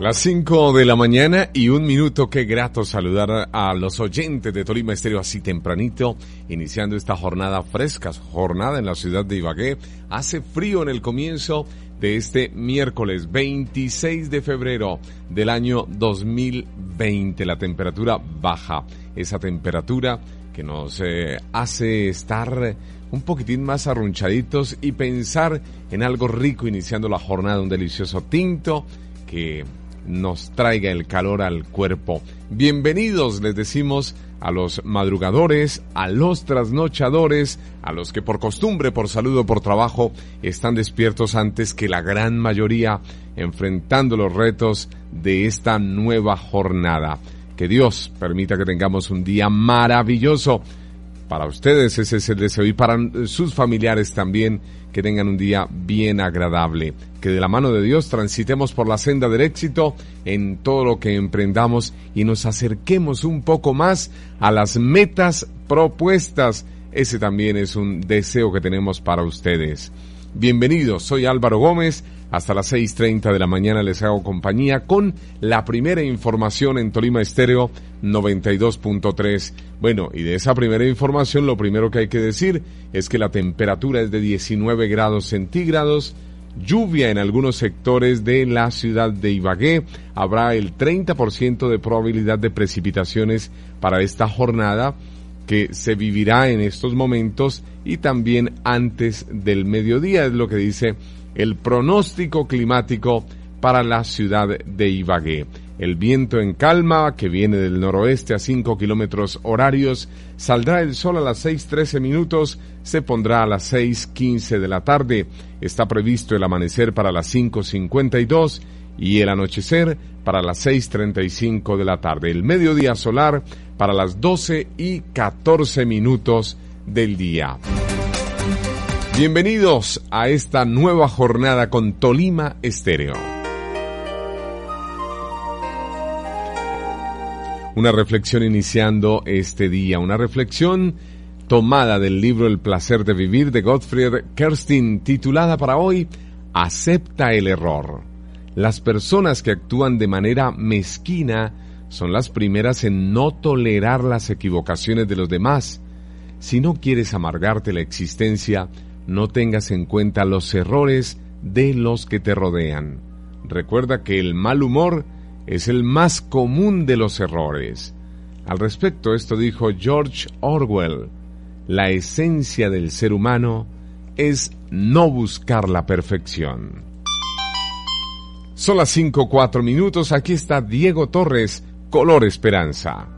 Las 5 de la mañana y un minuto, qué grato saludar a los oyentes de Tolima Estéreo así tempranito, iniciando esta jornada fresca, jornada en la ciudad de Ibagué. Hace frío en el comienzo de este miércoles 26 de febrero del año 2020. La temperatura baja, esa temperatura que nos eh, hace estar un poquitín más arrunchaditos y pensar en algo rico iniciando la jornada, un delicioso tinto que nos traiga el calor al cuerpo. Bienvenidos, les decimos a los madrugadores, a los trasnochadores, a los que por costumbre, por salud o por trabajo están despiertos antes que la gran mayoría, enfrentando los retos de esta nueva jornada. Que Dios permita que tengamos un día maravilloso. Para ustedes ese es el deseo y para sus familiares también que tengan un día bien agradable, que de la mano de Dios transitemos por la senda del éxito en todo lo que emprendamos y nos acerquemos un poco más a las metas propuestas. Ese también es un deseo que tenemos para ustedes. Bienvenidos, soy Álvaro Gómez. Hasta las 6.30 de la mañana les hago compañía con la primera información en Tolima Estéreo 92.3. Bueno, y de esa primera información lo primero que hay que decir es que la temperatura es de 19 grados centígrados, lluvia en algunos sectores de la ciudad de Ibagué, habrá el 30% de probabilidad de precipitaciones para esta jornada que se vivirá en estos momentos y también antes del mediodía, es lo que dice el pronóstico climático para la ciudad de Ibagué. El viento en calma, que viene del noroeste a 5 kilómetros horarios, saldrá el sol a las 6.13 minutos, se pondrá a las 6.15 de la tarde. Está previsto el amanecer para las 5.52 y el anochecer para las 6.35 de la tarde. El mediodía solar para las 12 y 14 minutos del día. Bienvenidos a esta nueva jornada con Tolima Estéreo. Una reflexión iniciando este día, una reflexión tomada del libro El placer de vivir de Gottfried Kerstin, titulada para hoy Acepta el error. Las personas que actúan de manera mezquina son las primeras en no tolerar las equivocaciones de los demás. Si no quieres amargarte la existencia, no tengas en cuenta los errores de los que te rodean. Recuerda que el mal humor es el más común de los errores. Al respecto, esto dijo George Orwell. La esencia del ser humano es no buscar la perfección. Son las 5 4 minutos. Aquí está Diego Torres, Color Esperanza.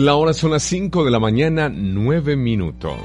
la hora, son las 5 de la mañana, 9 minutos.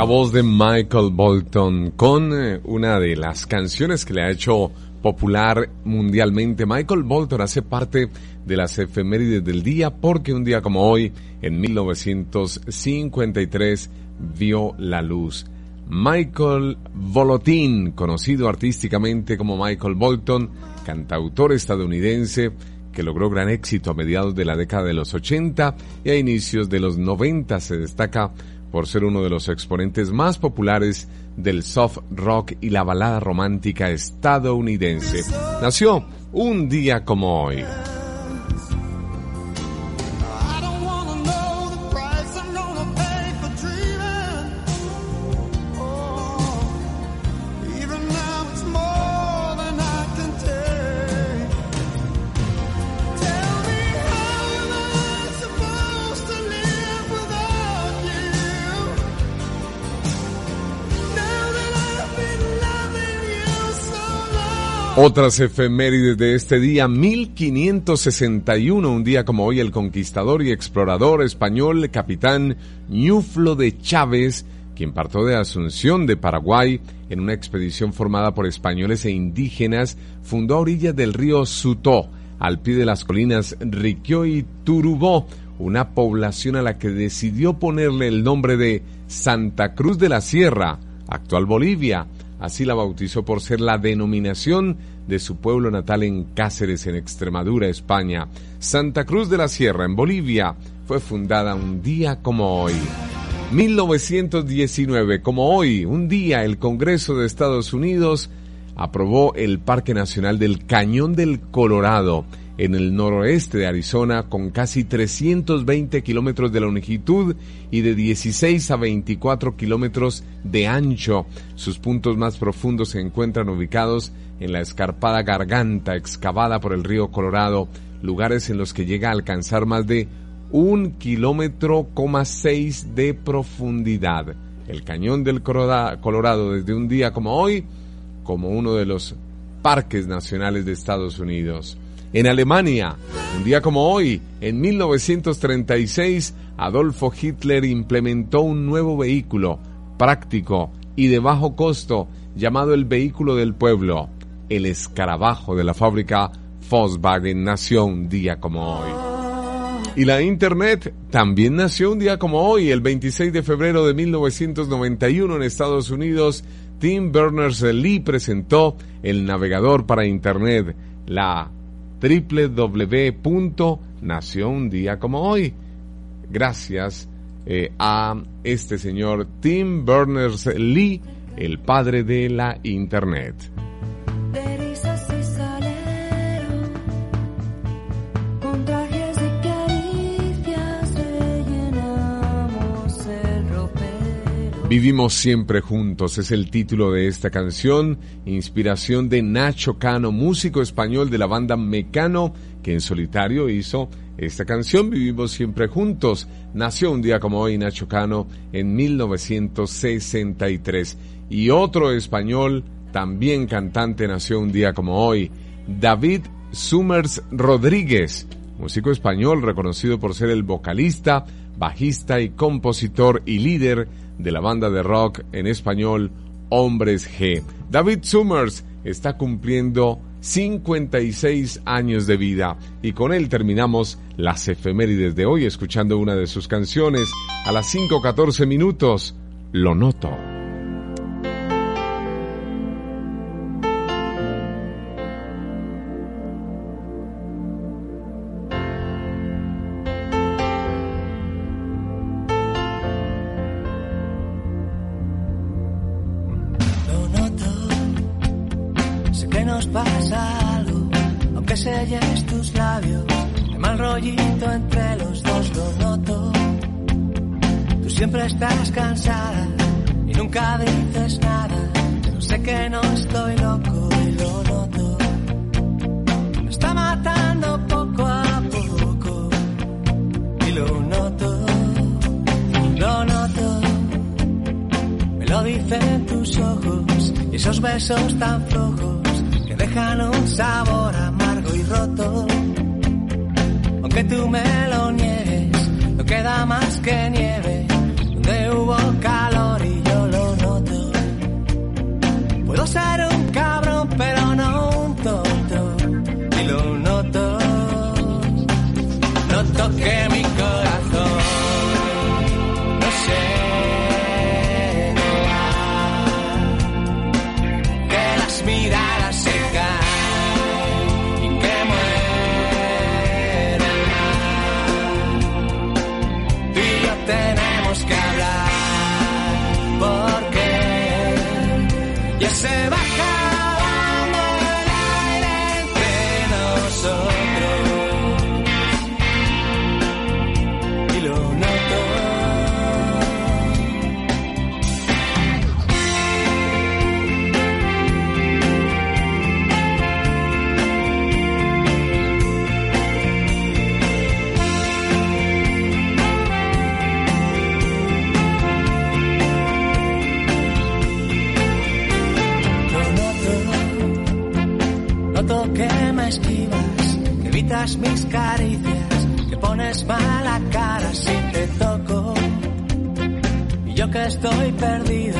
La voz de Michael Bolton con eh, una de las canciones que le ha hecho popular mundialmente. Michael Bolton hace parte de las efemérides del día porque un día como hoy, en 1953, vio la luz. Michael Volotin, conocido artísticamente como Michael Bolton, cantautor estadounidense que logró gran éxito a mediados de la década de los 80 y a inicios de los 90 se destaca por ser uno de los exponentes más populares del soft rock y la balada romántica estadounidense. Nació un día como hoy. Otras efemérides de este día, 1561, un día como hoy, el conquistador y explorador español capitán Ñuflo de Chávez, quien partió de Asunción de Paraguay en una expedición formada por españoles e indígenas, fundó a orillas del río Sutó, al pie de las colinas Riquio y Turubó, una población a la que decidió ponerle el nombre de Santa Cruz de la Sierra, actual Bolivia, Así la bautizó por ser la denominación de su pueblo natal en Cáceres, en Extremadura, España. Santa Cruz de la Sierra, en Bolivia, fue fundada un día como hoy. 1919, como hoy, un día el Congreso de Estados Unidos aprobó el Parque Nacional del Cañón del Colorado en el noroeste de Arizona con casi 320 kilómetros de longitud y de 16 a 24 kilómetros de ancho. Sus puntos más profundos se encuentran ubicados en la escarpada garganta excavada por el río Colorado, lugares en los que llega a alcanzar más de un kilómetro, seis de profundidad. El cañón del Colorado desde un día como hoy, como uno de los parques nacionales de Estados Unidos. En Alemania, un día como hoy, en 1936, Adolfo Hitler implementó un nuevo vehículo práctico y de bajo costo llamado el vehículo del pueblo. El escarabajo de la fábrica Volkswagen nació un día como hoy. Y la Internet también nació un día como hoy, el 26 de febrero de 1991 en Estados Unidos. Tim Berners-Lee presentó el navegador para Internet, la www.nació un día como hoy. Gracias eh, a este señor Tim Berners-Lee, el padre de la Internet. Vivimos siempre juntos es el título de esta canción, inspiración de Nacho Cano, músico español de la banda Mecano, que en solitario hizo esta canción Vivimos siempre juntos. Nació un día como hoy Nacho Cano en 1963. Y otro español, también cantante, nació un día como hoy, David Summers Rodríguez, músico español reconocido por ser el vocalista, bajista y compositor y líder de la banda de rock en español Hombres G. David Summers está cumpliendo 56 años de vida y con él terminamos las efemérides de hoy escuchando una de sus canciones a las 5.14 minutos. Lo noto. un sabor amargo y roto. Aunque tú me lo niegues, no queda más que nieve. mis caricias, que pones mala cara si te toco. Y yo que estoy perdido,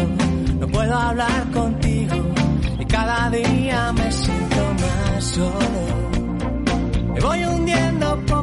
no puedo hablar contigo y cada día me siento más solo. Me voy hundiendo por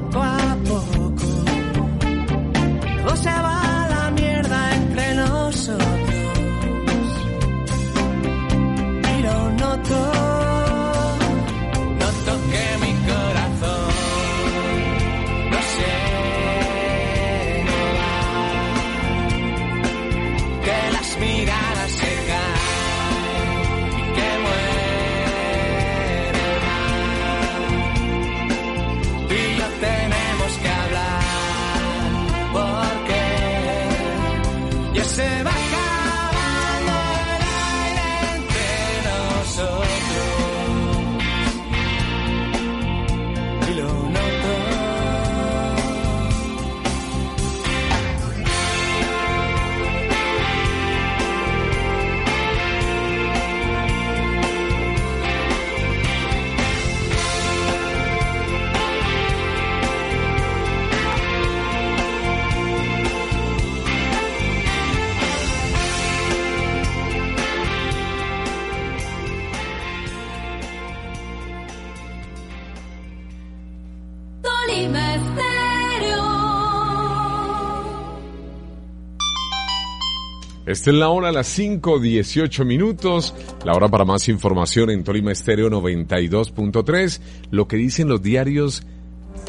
Esta es la hora, a las 5.18 minutos, la hora para más información en Tolima Estéreo 92.3, lo que dicen los diarios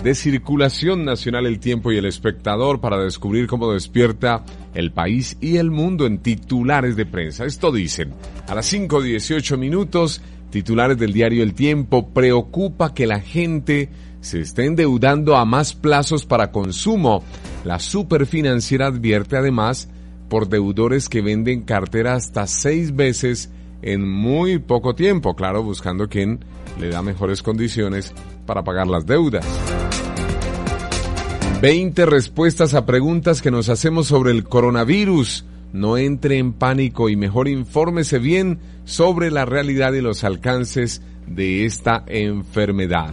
de circulación nacional El Tiempo y El Espectador para descubrir cómo despierta el país y el mundo en titulares de prensa. Esto dicen, a las 5.18 minutos, titulares del diario El Tiempo, preocupa que la gente se esté endeudando a más plazos para consumo. La superfinanciera advierte además por deudores que venden cartera hasta seis veces en muy poco tiempo, claro, buscando quien le da mejores condiciones para pagar las deudas. 20 respuestas a preguntas que nos hacemos sobre el coronavirus. No entre en pánico y mejor infórmese bien sobre la realidad y los alcances de esta enfermedad.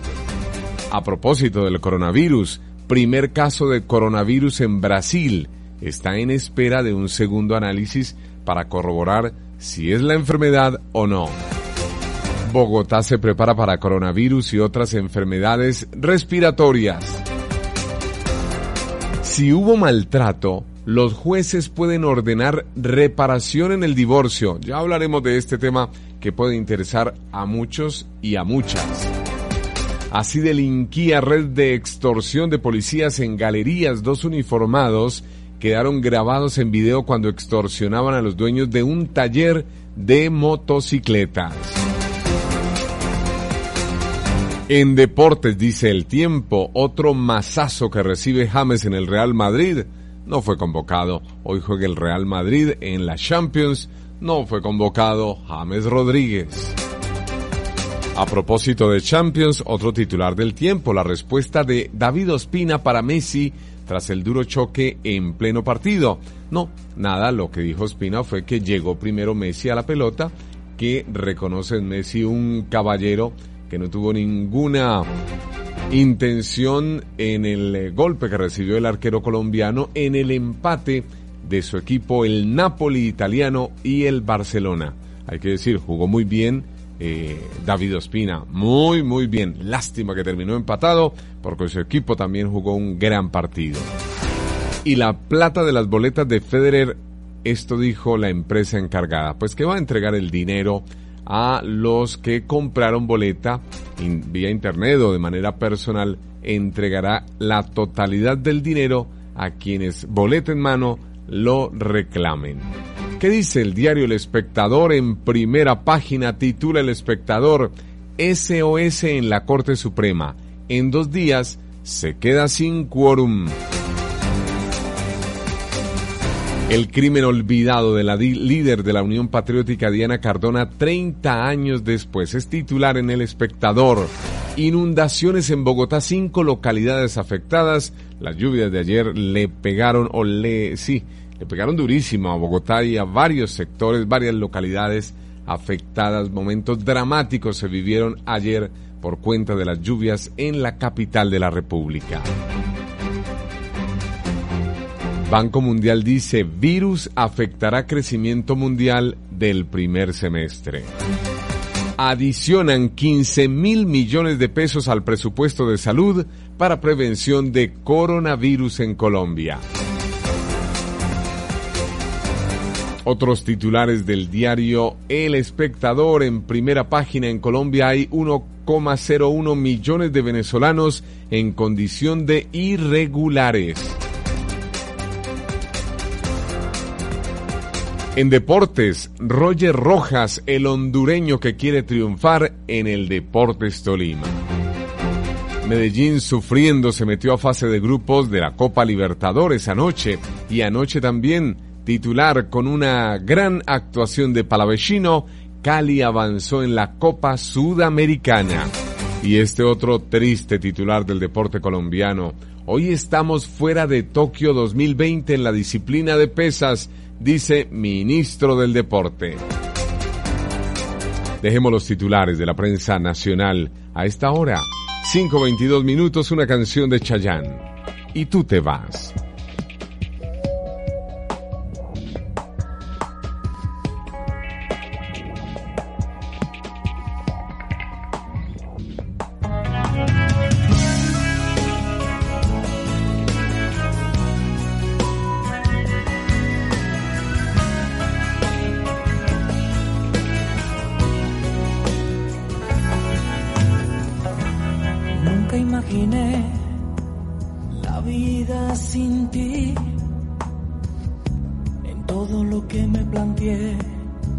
A propósito del coronavirus, primer caso de coronavirus en Brasil está en espera de un segundo análisis para corroborar si es la enfermedad o no. Bogotá se prepara para coronavirus y otras enfermedades respiratorias. Si hubo maltrato, los jueces pueden ordenar reparación en el divorcio. Ya hablaremos de este tema que puede interesar a muchos y a muchas. Así delinquía red de extorsión de policías en galerías. Dos uniformados quedaron grabados en video cuando extorsionaban a los dueños de un taller de motocicletas. En deportes, dice el tiempo, otro masazo que recibe James en el Real Madrid no fue convocado. Hoy juega el Real Madrid en la Champions. No fue convocado James Rodríguez. A propósito de Champions, otro titular del tiempo, la respuesta de David Ospina para Messi tras el duro choque en pleno partido. No, nada, lo que dijo Ospina fue que llegó primero Messi a la pelota, que reconoce en Messi un caballero que no tuvo ninguna intención en el golpe que recibió el arquero colombiano en el empate de su equipo, el Napoli italiano y el Barcelona. Hay que decir, jugó muy bien eh, David Ospina. Muy, muy bien. Lástima que terminó empatado porque su equipo también jugó un gran partido. Y la plata de las boletas de Federer, esto dijo la empresa encargada, pues que va a entregar el dinero a los que compraron boleta vía internet o de manera personal, entregará la totalidad del dinero a quienes boleta en mano lo reclamen. ¿Qué dice el diario El Espectador en primera página? Titula El Espectador SOS en la Corte Suprema. En dos días se queda sin quórum. El crimen olvidado de la líder de la Unión Patriótica Diana Cardona 30 años después es titular en El Espectador. Inundaciones en Bogotá, cinco localidades afectadas. Las lluvias de ayer le pegaron o le, sí, le pegaron durísimo a Bogotá y a varios sectores, varias localidades afectadas. Momentos dramáticos se vivieron ayer por cuenta de las lluvias en la capital de la República. Banco Mundial dice, virus afectará crecimiento mundial del primer semestre. Adicionan 15 mil millones de pesos al presupuesto de salud para prevención de coronavirus en Colombia. Otros titulares del diario El Espectador en primera página en Colombia hay 1,01 millones de venezolanos en condición de irregulares. En deportes, Roger Rojas, el hondureño que quiere triunfar en el Deportes Tolima. Medellín sufriendo se metió a fase de grupos de la Copa Libertadores anoche y anoche también titular con una gran actuación de Palavecino, Cali avanzó en la Copa Sudamericana. Y este otro triste titular del deporte colombiano. Hoy estamos fuera de Tokio 2020 en la disciplina de pesas, dice ministro del Deporte. Dejemos los titulares de la prensa nacional a esta hora. 5.22 minutos, una canción de Chayán. Y tú te vas.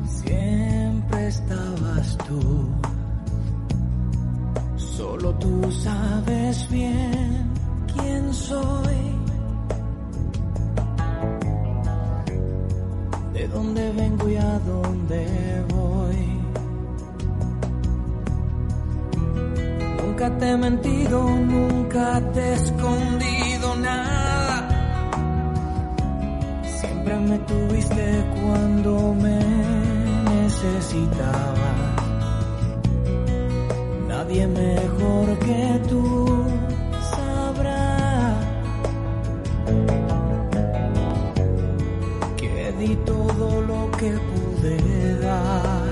Siempre estabas tú, solo tú sabes bien quién soy, de dónde vengo y a dónde voy. Nunca te he mentido, nunca te he escondido nada. Siempre me tuviste cuando me necesitaba. Nadie mejor que tú sabrá que di todo lo que pude dar.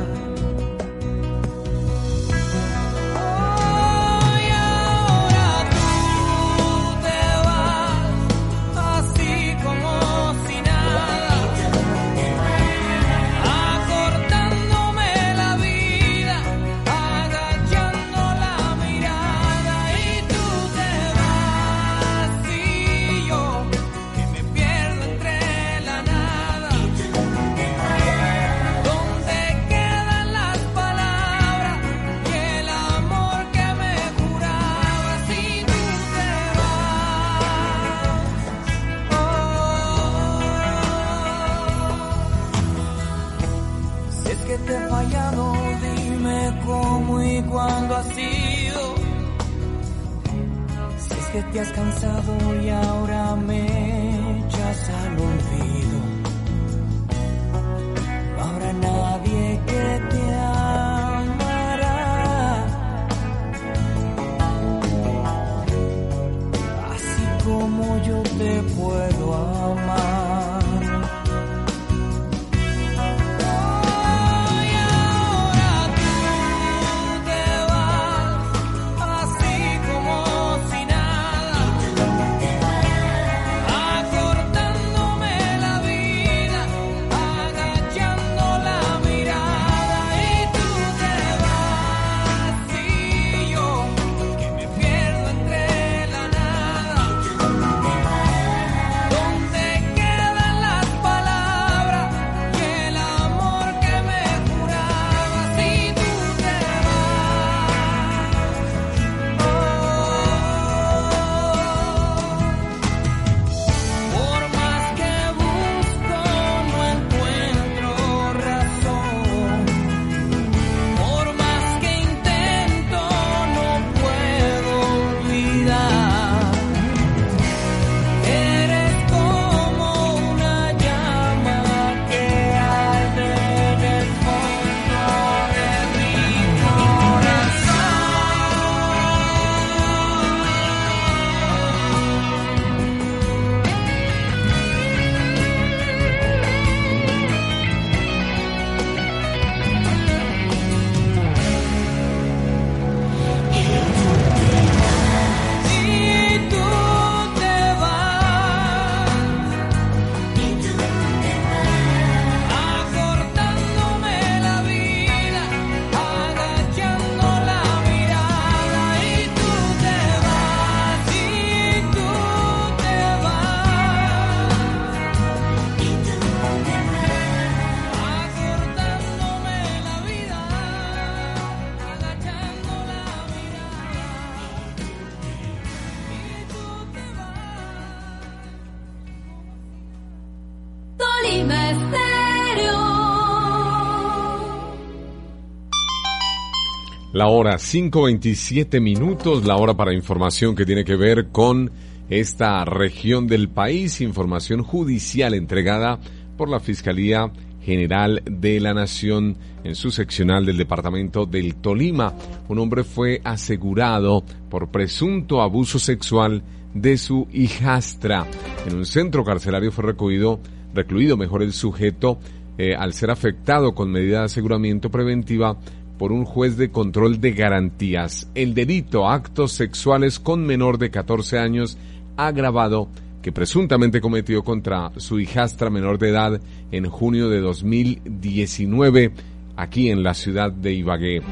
Hora 5.27 minutos, la hora para información que tiene que ver con esta región del país, información judicial entregada por la Fiscalía General de la Nación en su seccional del departamento del Tolima. Un hombre fue asegurado por presunto abuso sexual de su hijastra. En un centro carcelario fue recluido, recluido mejor el sujeto eh, al ser afectado con medida de aseguramiento preventiva por un juez de control de garantías. El delito actos sexuales con menor de 14 años agravado que presuntamente cometió contra su hijastra menor de edad en junio de 2019 aquí en la ciudad de Ibagué.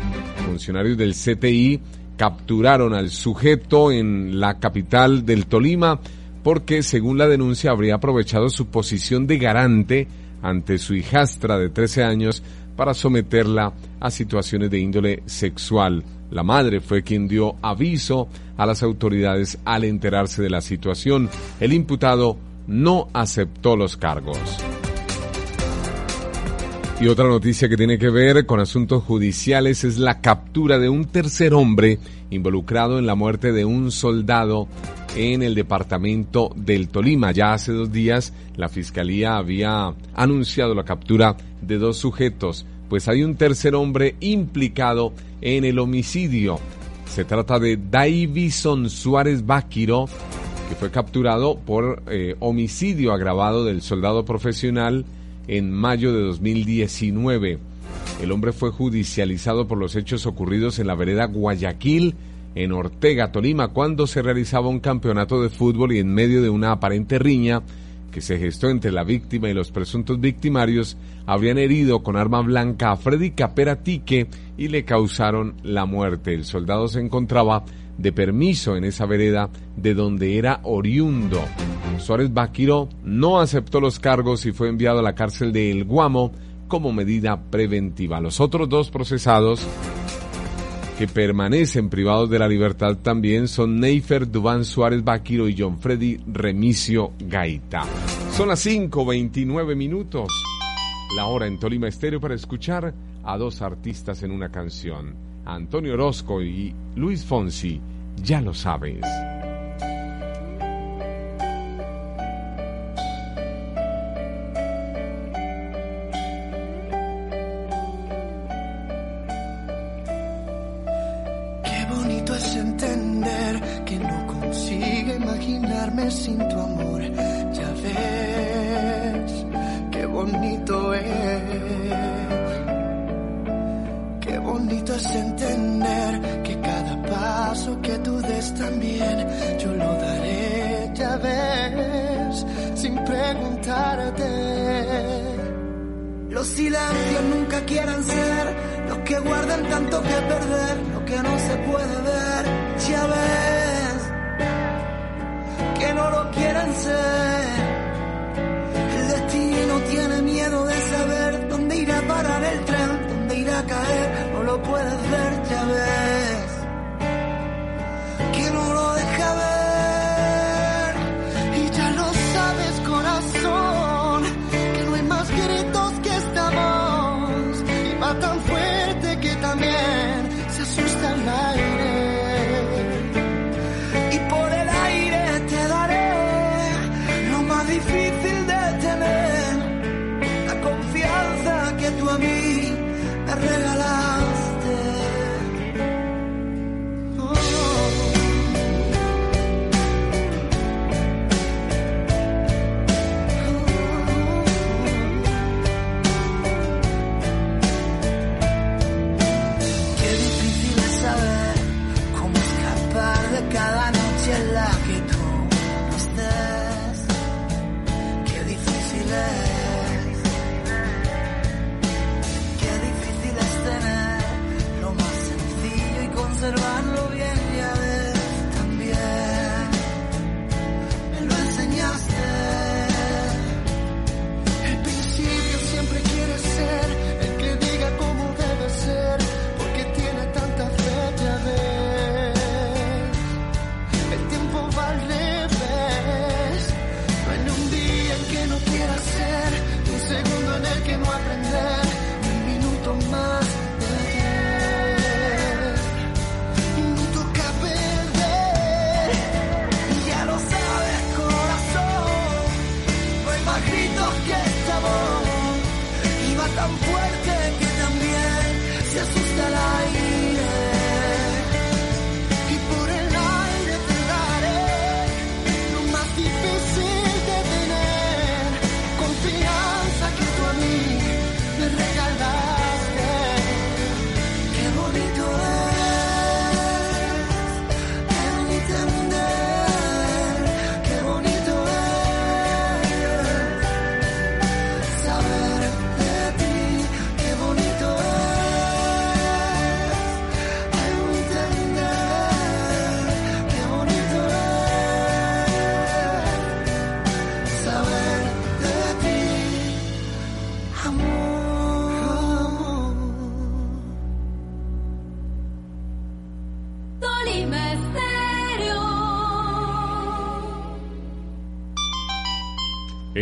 Funcionarios del CTI capturaron al sujeto en la capital del Tolima porque, según la denuncia, habría aprovechado su posición de garante ante su hijastra de 13 años para someterla a situaciones de índole sexual. La madre fue quien dio aviso a las autoridades al enterarse de la situación. El imputado no aceptó los cargos. Y otra noticia que tiene que ver con asuntos judiciales es la captura de un tercer hombre involucrado en la muerte de un soldado en el departamento del Tolima. Ya hace dos días la fiscalía había anunciado la captura de dos sujetos, pues hay un tercer hombre implicado en el homicidio. Se trata de Davison Suárez Báquiro, que fue capturado por eh, homicidio agravado del soldado profesional en mayo de 2019. El hombre fue judicializado por los hechos ocurridos en la vereda Guayaquil, en Ortega, Tolima, cuando se realizaba un campeonato de fútbol y en medio de una aparente riña que se gestó entre la víctima y los presuntos victimarios, habrían herido con arma blanca a Freddy Caperatique y le causaron la muerte. El soldado se encontraba de permiso en esa vereda de donde era oriundo. Suárez Baquiro no aceptó los cargos y fue enviado a la cárcel de El Guamo como medida preventiva. Los otros dos procesados que permanecen privados de la libertad también son Neifer Dubán Suárez Baquiro y John Freddy Remicio Gaita. Son las 5.29 minutos, la hora en Tolima Estéreo para escuchar a dos artistas en una canción, Antonio Orozco y Luis Fonsi, ya lo sabes. Sin tu amor. Ya ves, qué bonito es. Qué bonito es entender que cada paso que tú des también yo lo daré. Ya ves, sin preguntarte. Los silencios nunca quieran ser los que guardan tanto que perder, lo que no se puede ver. Ya ves no lo quieren ser.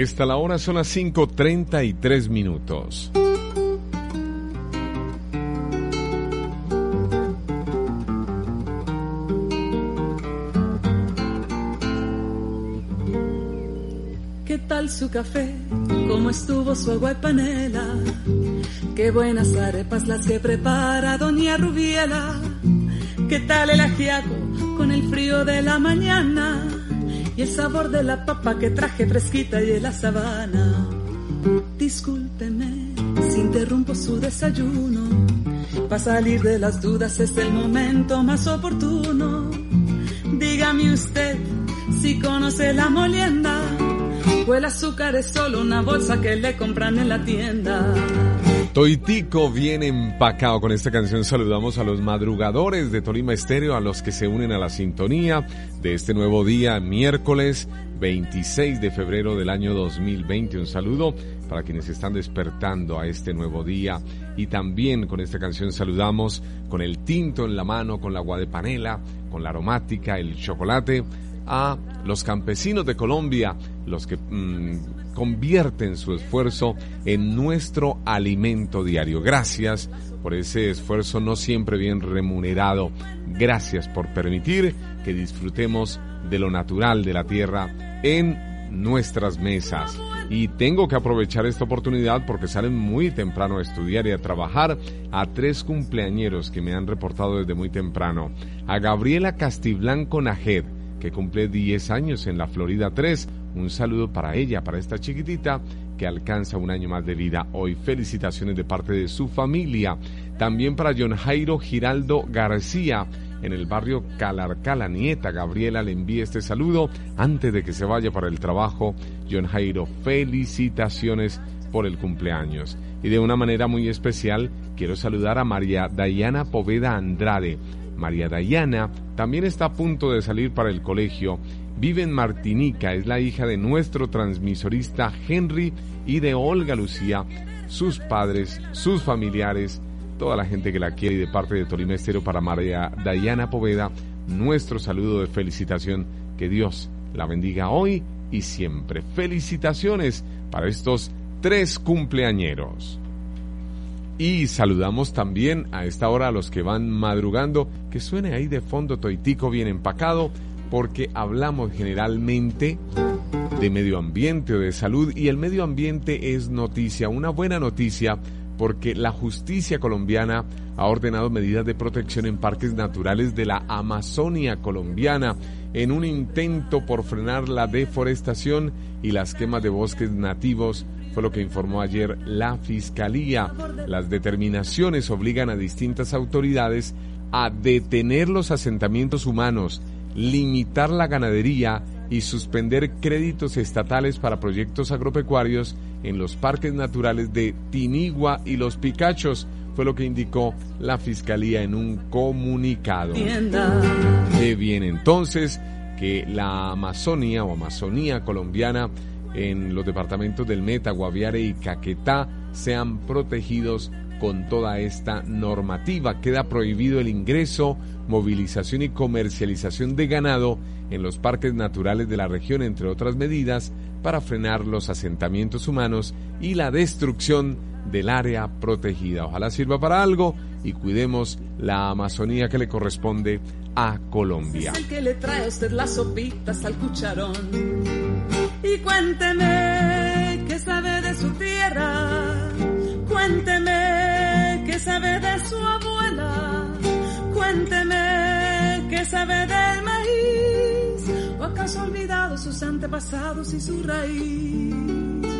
Esta la hora son las 5.33 minutos. ¿Qué tal su café? ¿Cómo estuvo su agua y panela? Qué buenas arepas las que prepara Doña Rubiela. ¿Qué tal el ajiaco con el frío de la mañana? Y el sabor de la papa que traje fresquita y de la sabana. Discúlpeme si interrumpo su desayuno. Para salir de las dudas es el momento más oportuno. Dígame usted si conoce la molienda. O el azúcar es solo una bolsa que le compran en la tienda. Toitico bien empacado con esta canción. Saludamos a los madrugadores de Tolima Estéreo, a los que se unen a la sintonía de este nuevo día, miércoles 26 de febrero del año 2020. Un saludo para quienes están despertando a este nuevo día. Y también con esta canción saludamos con el tinto en la mano, con la agua de panela, con la aromática, el chocolate, a los campesinos de Colombia, los que mm, convierten su esfuerzo en nuestro alimento diario. Gracias por ese esfuerzo no siempre bien remunerado. Gracias por permitir que disfrutemos de lo natural de la tierra en nuestras mesas. Y tengo que aprovechar esta oportunidad porque salen muy temprano a estudiar y a trabajar a tres cumpleañeros que me han reportado desde muy temprano. A Gabriela Castiblanco Najed, que cumple 10 años en la Florida 3. Un saludo para ella, para esta chiquitita que alcanza un año más de vida hoy. Felicitaciones de parte de su familia. También para John Jairo Giraldo García en el barrio Calarca, la nieta Gabriela le envía este saludo antes de que se vaya para el trabajo. John Jairo, felicitaciones por el cumpleaños. Y de una manera muy especial quiero saludar a María Dayana Poveda Andrade. María Dayana también está a punto de salir para el colegio. Vive en Martinica, es la hija de nuestro transmisorista Henry y de Olga Lucía, sus padres, sus familiares, toda la gente que la quiere y de parte de Tolima Estero para María Dayana Poveda, nuestro saludo de felicitación. Que Dios la bendiga hoy y siempre. Felicitaciones para estos tres cumpleañeros. Y saludamos también a esta hora a los que van madrugando, que suene ahí de fondo Toitico bien empacado, porque hablamos generalmente de medio ambiente o de salud y el medio ambiente es noticia, una buena noticia porque la justicia colombiana ha ordenado medidas de protección en parques naturales de la Amazonia colombiana en un intento por frenar la deforestación y las quemas de bosques nativos, fue lo que informó ayer la Fiscalía. Las determinaciones obligan a distintas autoridades a detener los asentamientos humanos, limitar la ganadería y suspender créditos estatales para proyectos agropecuarios en los parques naturales de Tinigua y Los Picachos, fue lo que indicó la Fiscalía en un comunicado. Qué bien entonces que la Amazonía o Amazonía colombiana en los departamentos del Meta, Guaviare y Caquetá sean protegidos con toda esta normativa. Queda prohibido el ingreso, movilización y comercialización de ganado en los parques naturales de la región, entre otras medidas, para frenar los asentamientos humanos y la destrucción del área protegida. Ojalá sirva para algo y cuidemos la Amazonía que le corresponde a Colombia. Es que le trae usted las sopitas al cucharón. Y cuénteme qué sabe de su tierra. Cuénteme qué sabe de su abuela. Cuénteme qué sabe del maíz. ¿O acaso ha olvidado sus antepasados y su raíz?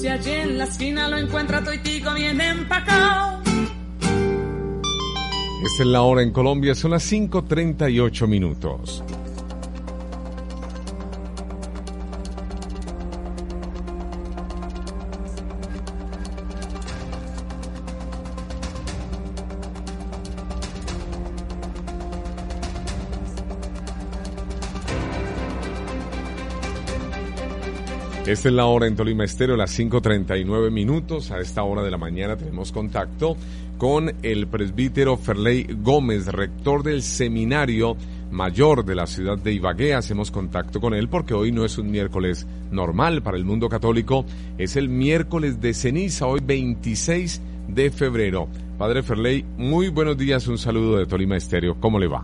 Si allí en la esquina lo encuentra toitico bien empacado. Esta es la hora en Colombia, son las 5.38 minutos. Esta es la hora en Tolima Estéreo, las 5.39 minutos. A esta hora de la mañana tenemos contacto con el presbítero Ferley Gómez, rector del seminario mayor de la ciudad de Ibagué. Hacemos contacto con él porque hoy no es un miércoles normal para el mundo católico, es el miércoles de ceniza, hoy 26 de febrero. Padre Ferley, muy buenos días, un saludo de Tolima Estéreo. ¿Cómo le va?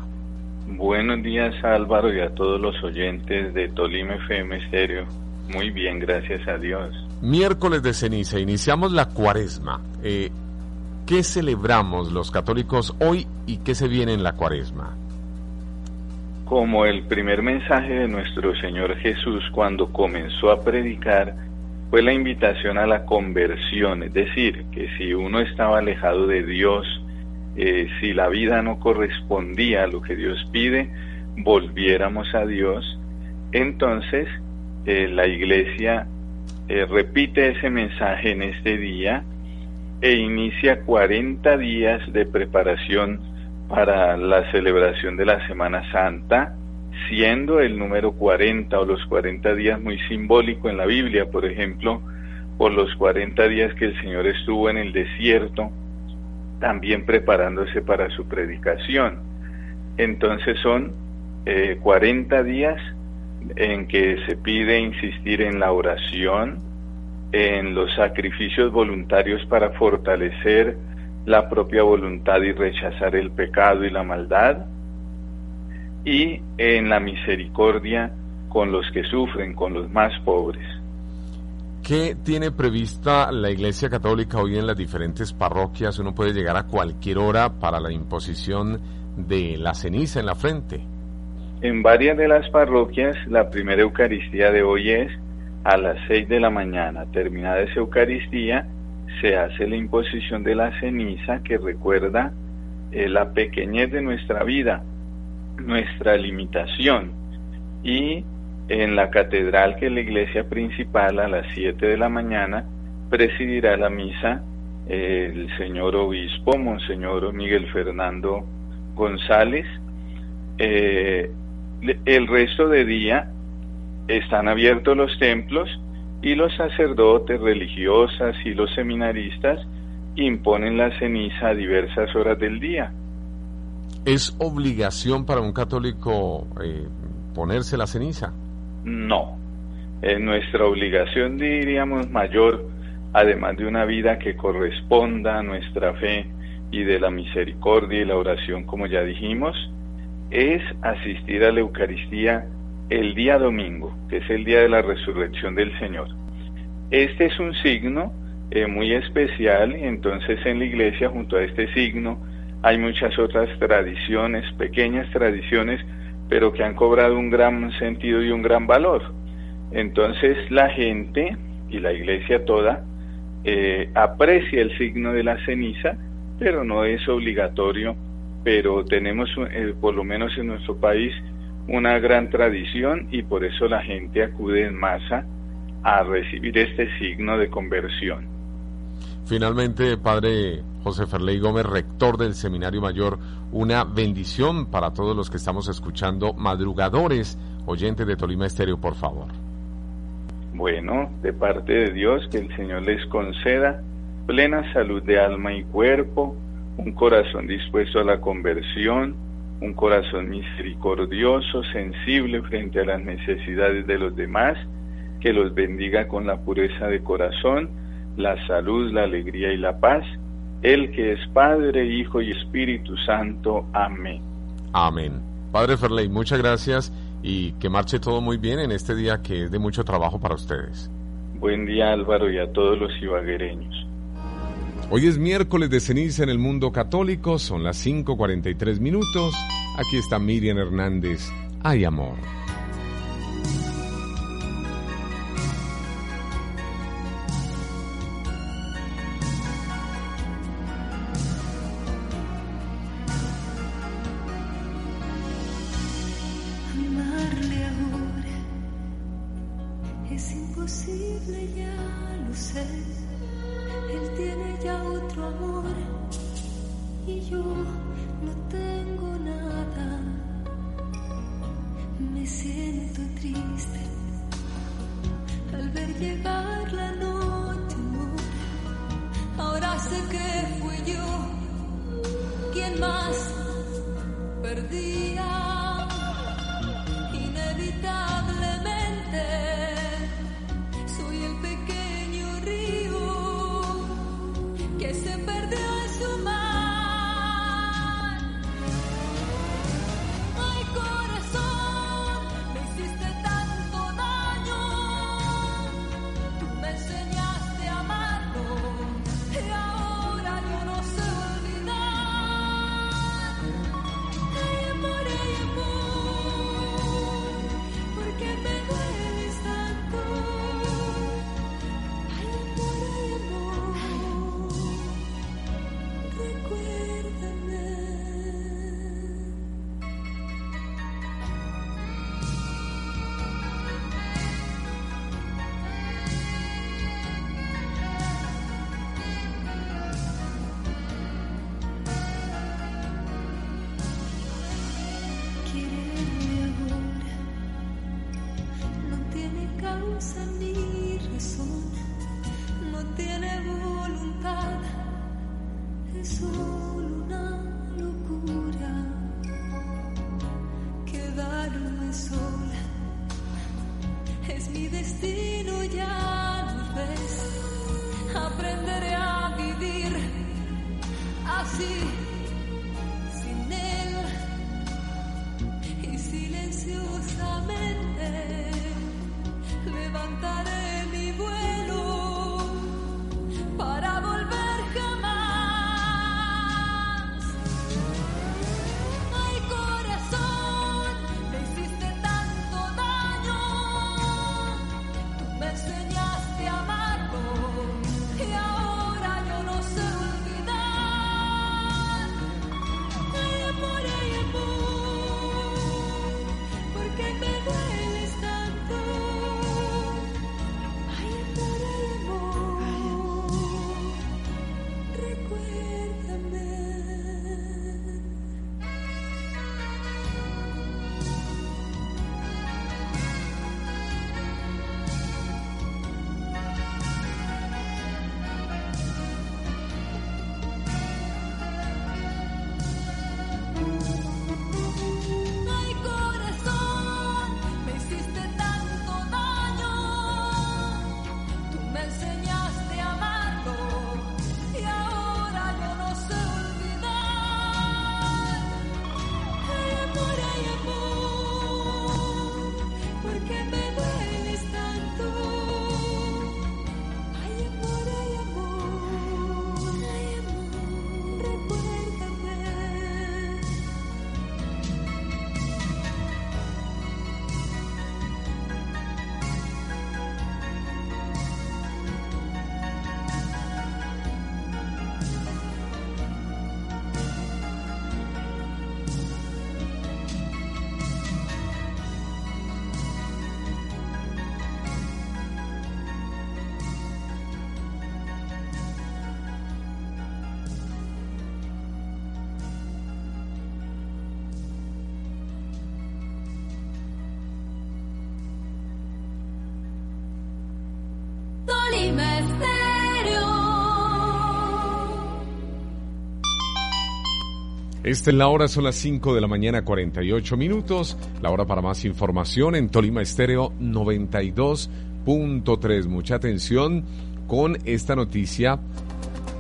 Buenos días Álvaro y a todos los oyentes de Tolima FM Estéreo. Muy bien, gracias a Dios. Miércoles de ceniza, iniciamos la cuaresma. Eh, ¿Qué celebramos los católicos hoy y qué se viene en la cuaresma? Como el primer mensaje de nuestro Señor Jesús cuando comenzó a predicar fue la invitación a la conversión, es decir, que si uno estaba alejado de Dios, eh, si la vida no correspondía a lo que Dios pide, volviéramos a Dios, entonces eh, la iglesia eh, repite ese mensaje en este día e inicia 40 días de preparación para la celebración de la Semana Santa, siendo el número 40 o los 40 días muy simbólico en la Biblia, por ejemplo, por los 40 días que el Señor estuvo en el desierto, también preparándose para su predicación. Entonces son eh, 40 días en que se pide insistir en la oración, en los sacrificios voluntarios para fortalecer la propia voluntad y rechazar el pecado y la maldad, y en la misericordia con los que sufren, con los más pobres. ¿Qué tiene prevista la Iglesia Católica hoy en las diferentes parroquias? Uno puede llegar a cualquier hora para la imposición de la ceniza en la frente. En varias de las parroquias, la primera Eucaristía de hoy es a las seis de la mañana. Terminada esa Eucaristía, se hace la imposición de la ceniza que recuerda eh, la pequeñez de nuestra vida, nuestra limitación. Y en la catedral, que es la iglesia principal, a las 7 de la mañana, presidirá la misa eh, el señor obispo, Monseñor Miguel Fernando González. Eh, el resto de día están abiertos los templos y los sacerdotes, religiosas y los seminaristas imponen la ceniza a diversas horas del día. ¿Es obligación para un católico eh, ponerse la ceniza? No. Es nuestra obligación, diríamos, mayor, además de una vida que corresponda a nuestra fe y de la misericordia y la oración, como ya dijimos, es asistir a la Eucaristía el día domingo, que es el día de la resurrección del Señor. Este es un signo eh, muy especial entonces en la iglesia junto a este signo hay muchas otras tradiciones, pequeñas tradiciones, pero que han cobrado un gran sentido y un gran valor. Entonces la gente y la iglesia toda eh, aprecia el signo de la ceniza, pero no es obligatorio, pero tenemos eh, por lo menos en nuestro país una gran tradición y por eso la gente acude en masa a recibir este signo de conversión. Finalmente, Padre José Ferley Gómez, rector del Seminario Mayor, una bendición para todos los que estamos escuchando, madrugadores, oyentes de Tolima Estéreo, por favor. Bueno, de parte de Dios, que el Señor les conceda plena salud de alma y cuerpo, un corazón dispuesto a la conversión, un corazón misericordioso, sensible frente a las necesidades de los demás, que los bendiga con la pureza de corazón, la salud, la alegría y la paz, el que es Padre, Hijo y Espíritu Santo. Amén. Amén. Padre Ferley, muchas gracias y que marche todo muy bien en este día que es de mucho trabajo para ustedes. Buen día Álvaro y a todos los ibaguereños. Hoy es miércoles de ceniza en el mundo católico, son las 5.43 minutos. Aquí está Miriam Hernández. Hay amor. Tiene voluntad, es solo una locura. Quedarme sola es mi destino, ya no ves. Aprenderé a vivir así, sin él y silenciosamente levantaré Esta es la hora, son las 5 de la mañana, 48 minutos. La hora para más información en Tolima Estéreo 92.3. Mucha atención con esta noticia.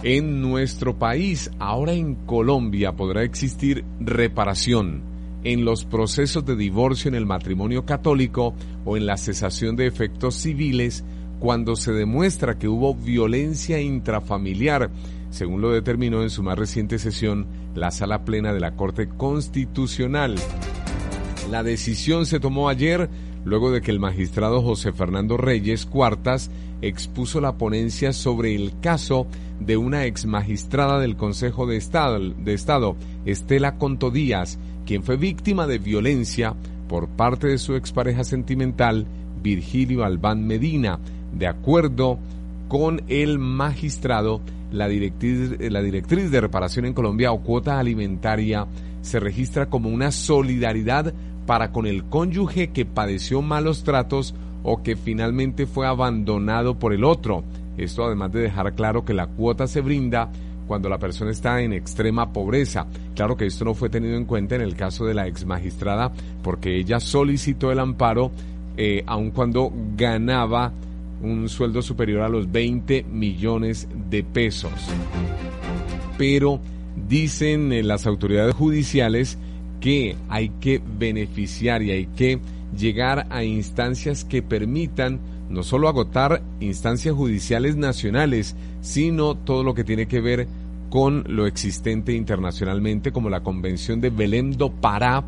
En nuestro país, ahora en Colombia, podrá existir reparación en los procesos de divorcio en el matrimonio católico o en la cesación de efectos civiles cuando se demuestra que hubo violencia intrafamiliar, según lo determinó en su más reciente sesión la Sala Plena de la Corte Constitucional. La decisión se tomó ayer luego de que el magistrado José Fernando Reyes Cuartas expuso la ponencia sobre el caso de una ex magistrada del Consejo de Estado, Estela Conto Díaz, quien fue víctima de violencia por parte de su expareja sentimental, Virgilio Albán Medina. De acuerdo con el magistrado, la directriz, la directriz de reparación en Colombia o cuota alimentaria se registra como una solidaridad para con el cónyuge que padeció malos tratos o que finalmente fue abandonado por el otro. Esto además de dejar claro que la cuota se brinda cuando la persona está en extrema pobreza. Claro que esto no fue tenido en cuenta en el caso de la ex magistrada porque ella solicitó el amparo eh, aun cuando ganaba un sueldo superior a los 20 millones de pesos. Pero dicen eh, las autoridades judiciales que hay que beneficiar y hay que llegar a instancias que permitan no solo agotar instancias judiciales nacionales, sino todo lo que tiene que ver con lo existente internacionalmente, como la Convención de Belém do Pará,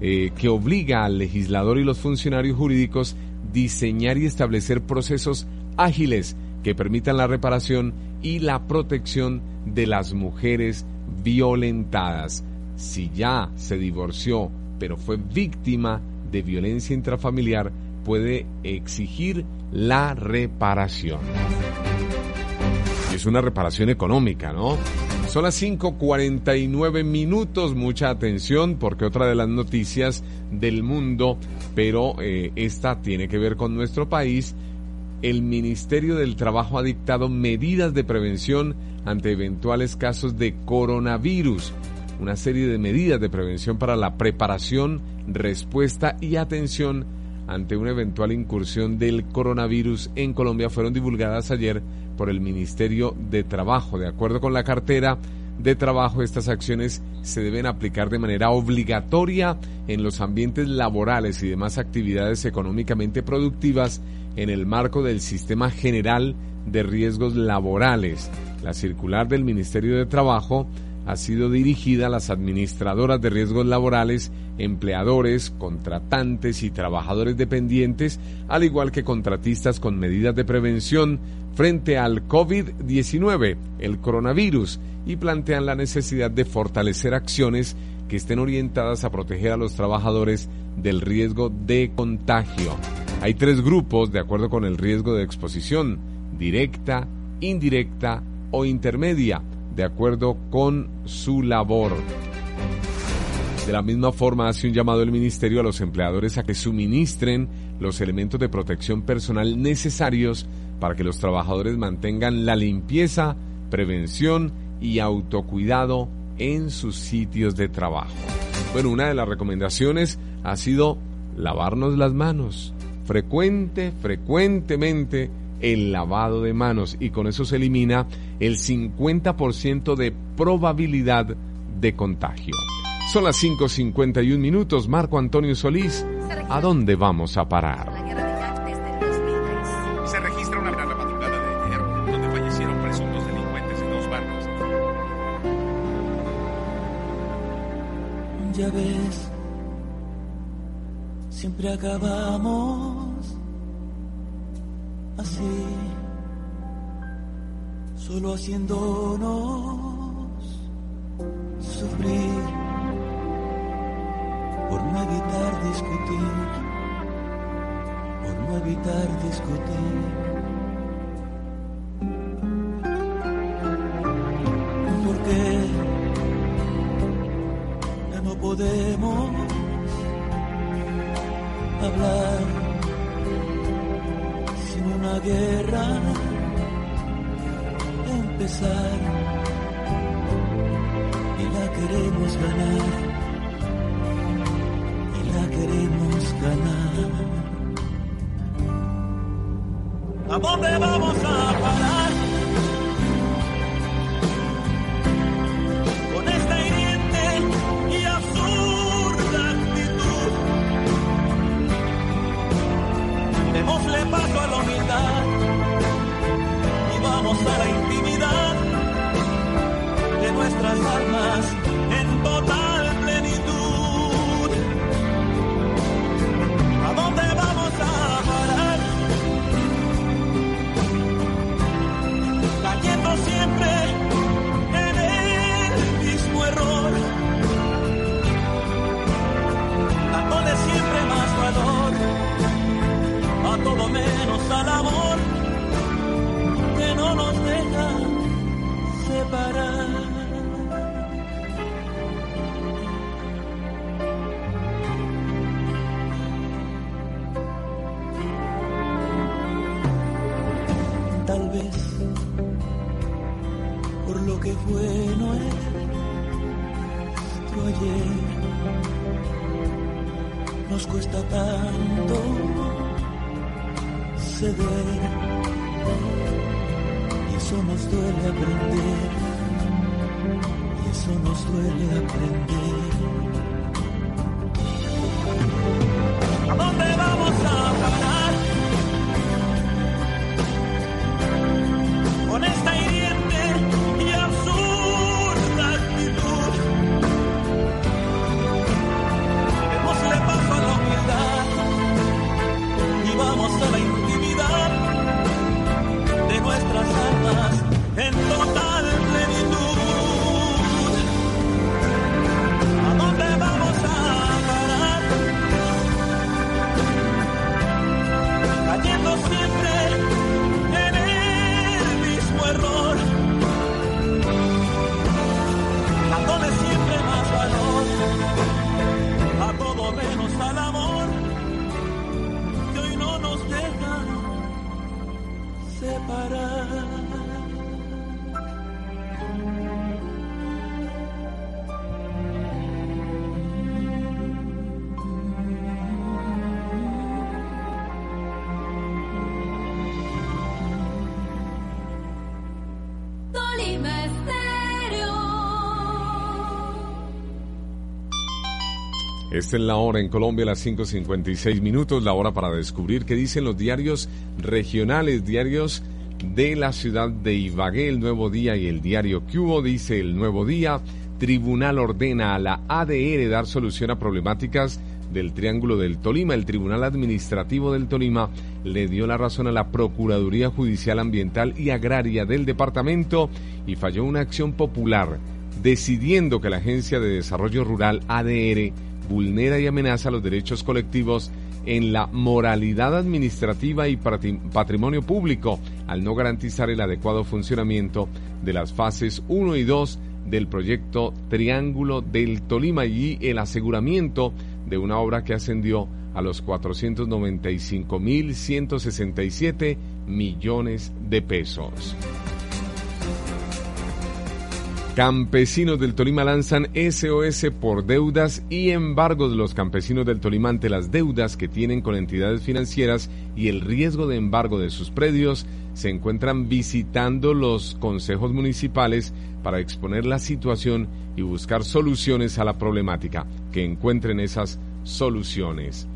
eh, que obliga al legislador y los funcionarios jurídicos diseñar y establecer procesos ágiles que permitan la reparación y la protección de las mujeres violentadas. Si ya se divorció, pero fue víctima de violencia intrafamiliar, puede exigir la reparación. Y es una reparación económica, ¿no? Son las 5.49 minutos, mucha atención porque otra de las noticias del mundo, pero eh, esta tiene que ver con nuestro país, el Ministerio del Trabajo ha dictado medidas de prevención ante eventuales casos de coronavirus, una serie de medidas de prevención para la preparación, respuesta y atención ante una eventual incursión del coronavirus en Colombia fueron divulgadas ayer por el Ministerio de Trabajo. De acuerdo con la cartera de trabajo, estas acciones se deben aplicar de manera obligatoria en los ambientes laborales y demás actividades económicamente productivas en el marco del Sistema General de Riesgos Laborales. La circular del Ministerio de Trabajo ha sido dirigida a las administradoras de riesgos laborales, empleadores, contratantes y trabajadores dependientes, al igual que contratistas con medidas de prevención frente al COVID-19, el coronavirus, y plantean la necesidad de fortalecer acciones que estén orientadas a proteger a los trabajadores del riesgo de contagio. Hay tres grupos de acuerdo con el riesgo de exposición, directa, indirecta o intermedia de acuerdo con su labor. De la misma forma hace un llamado el Ministerio a los empleadores a que suministren los elementos de protección personal necesarios para que los trabajadores mantengan la limpieza, prevención y autocuidado en sus sitios de trabajo. Bueno, una de las recomendaciones ha sido lavarnos las manos frecuente, frecuentemente el lavado de manos y con eso se elimina el 50% de probabilidad de contagio. Son las 5.51 minutos. Marco Antonio Solís, ¿a dónde vamos a parar? La guerra de Irak desde el 2003. Se registra una gran madrugada de ayer donde fallecieron presuntos delincuentes en dos barcos. Ya ves, siempre acabamos así, solo haciéndonos sufrir por no evitar discutir, por no evitar discutir. Porque no podemos hablar guerra empezar. Y la queremos ganar. Y la queremos ganar. ¿A dónde vamos a parar? A la humildad y vamos a la intimidad de nuestras almas en total Esta es la hora en Colombia, las 5.56 minutos, la hora para descubrir qué dicen los diarios regionales, diarios de la ciudad de Ibagué, el Nuevo Día y el diario Cubo, dice el Nuevo Día, Tribunal ordena a la ADR dar solución a problemáticas del Triángulo del Tolima. El Tribunal Administrativo del Tolima le dio la razón a la Procuraduría Judicial Ambiental y Agraria del departamento y falló una acción popular decidiendo que la Agencia de Desarrollo Rural ADR vulnera y amenaza los derechos colectivos en la moralidad administrativa y patrimonio público al no garantizar el adecuado funcionamiento de las fases 1 y 2 del proyecto Triángulo del Tolima y el aseguramiento de una obra que ascendió a los 495.167 millones de pesos. Campesinos del Tolima lanzan SOS por deudas y embargos los campesinos del Tolima ante las deudas que tienen con entidades financieras y el riesgo de embargo de sus predios se encuentran visitando los consejos municipales para exponer la situación y buscar soluciones a la problemática, que encuentren esas soluciones.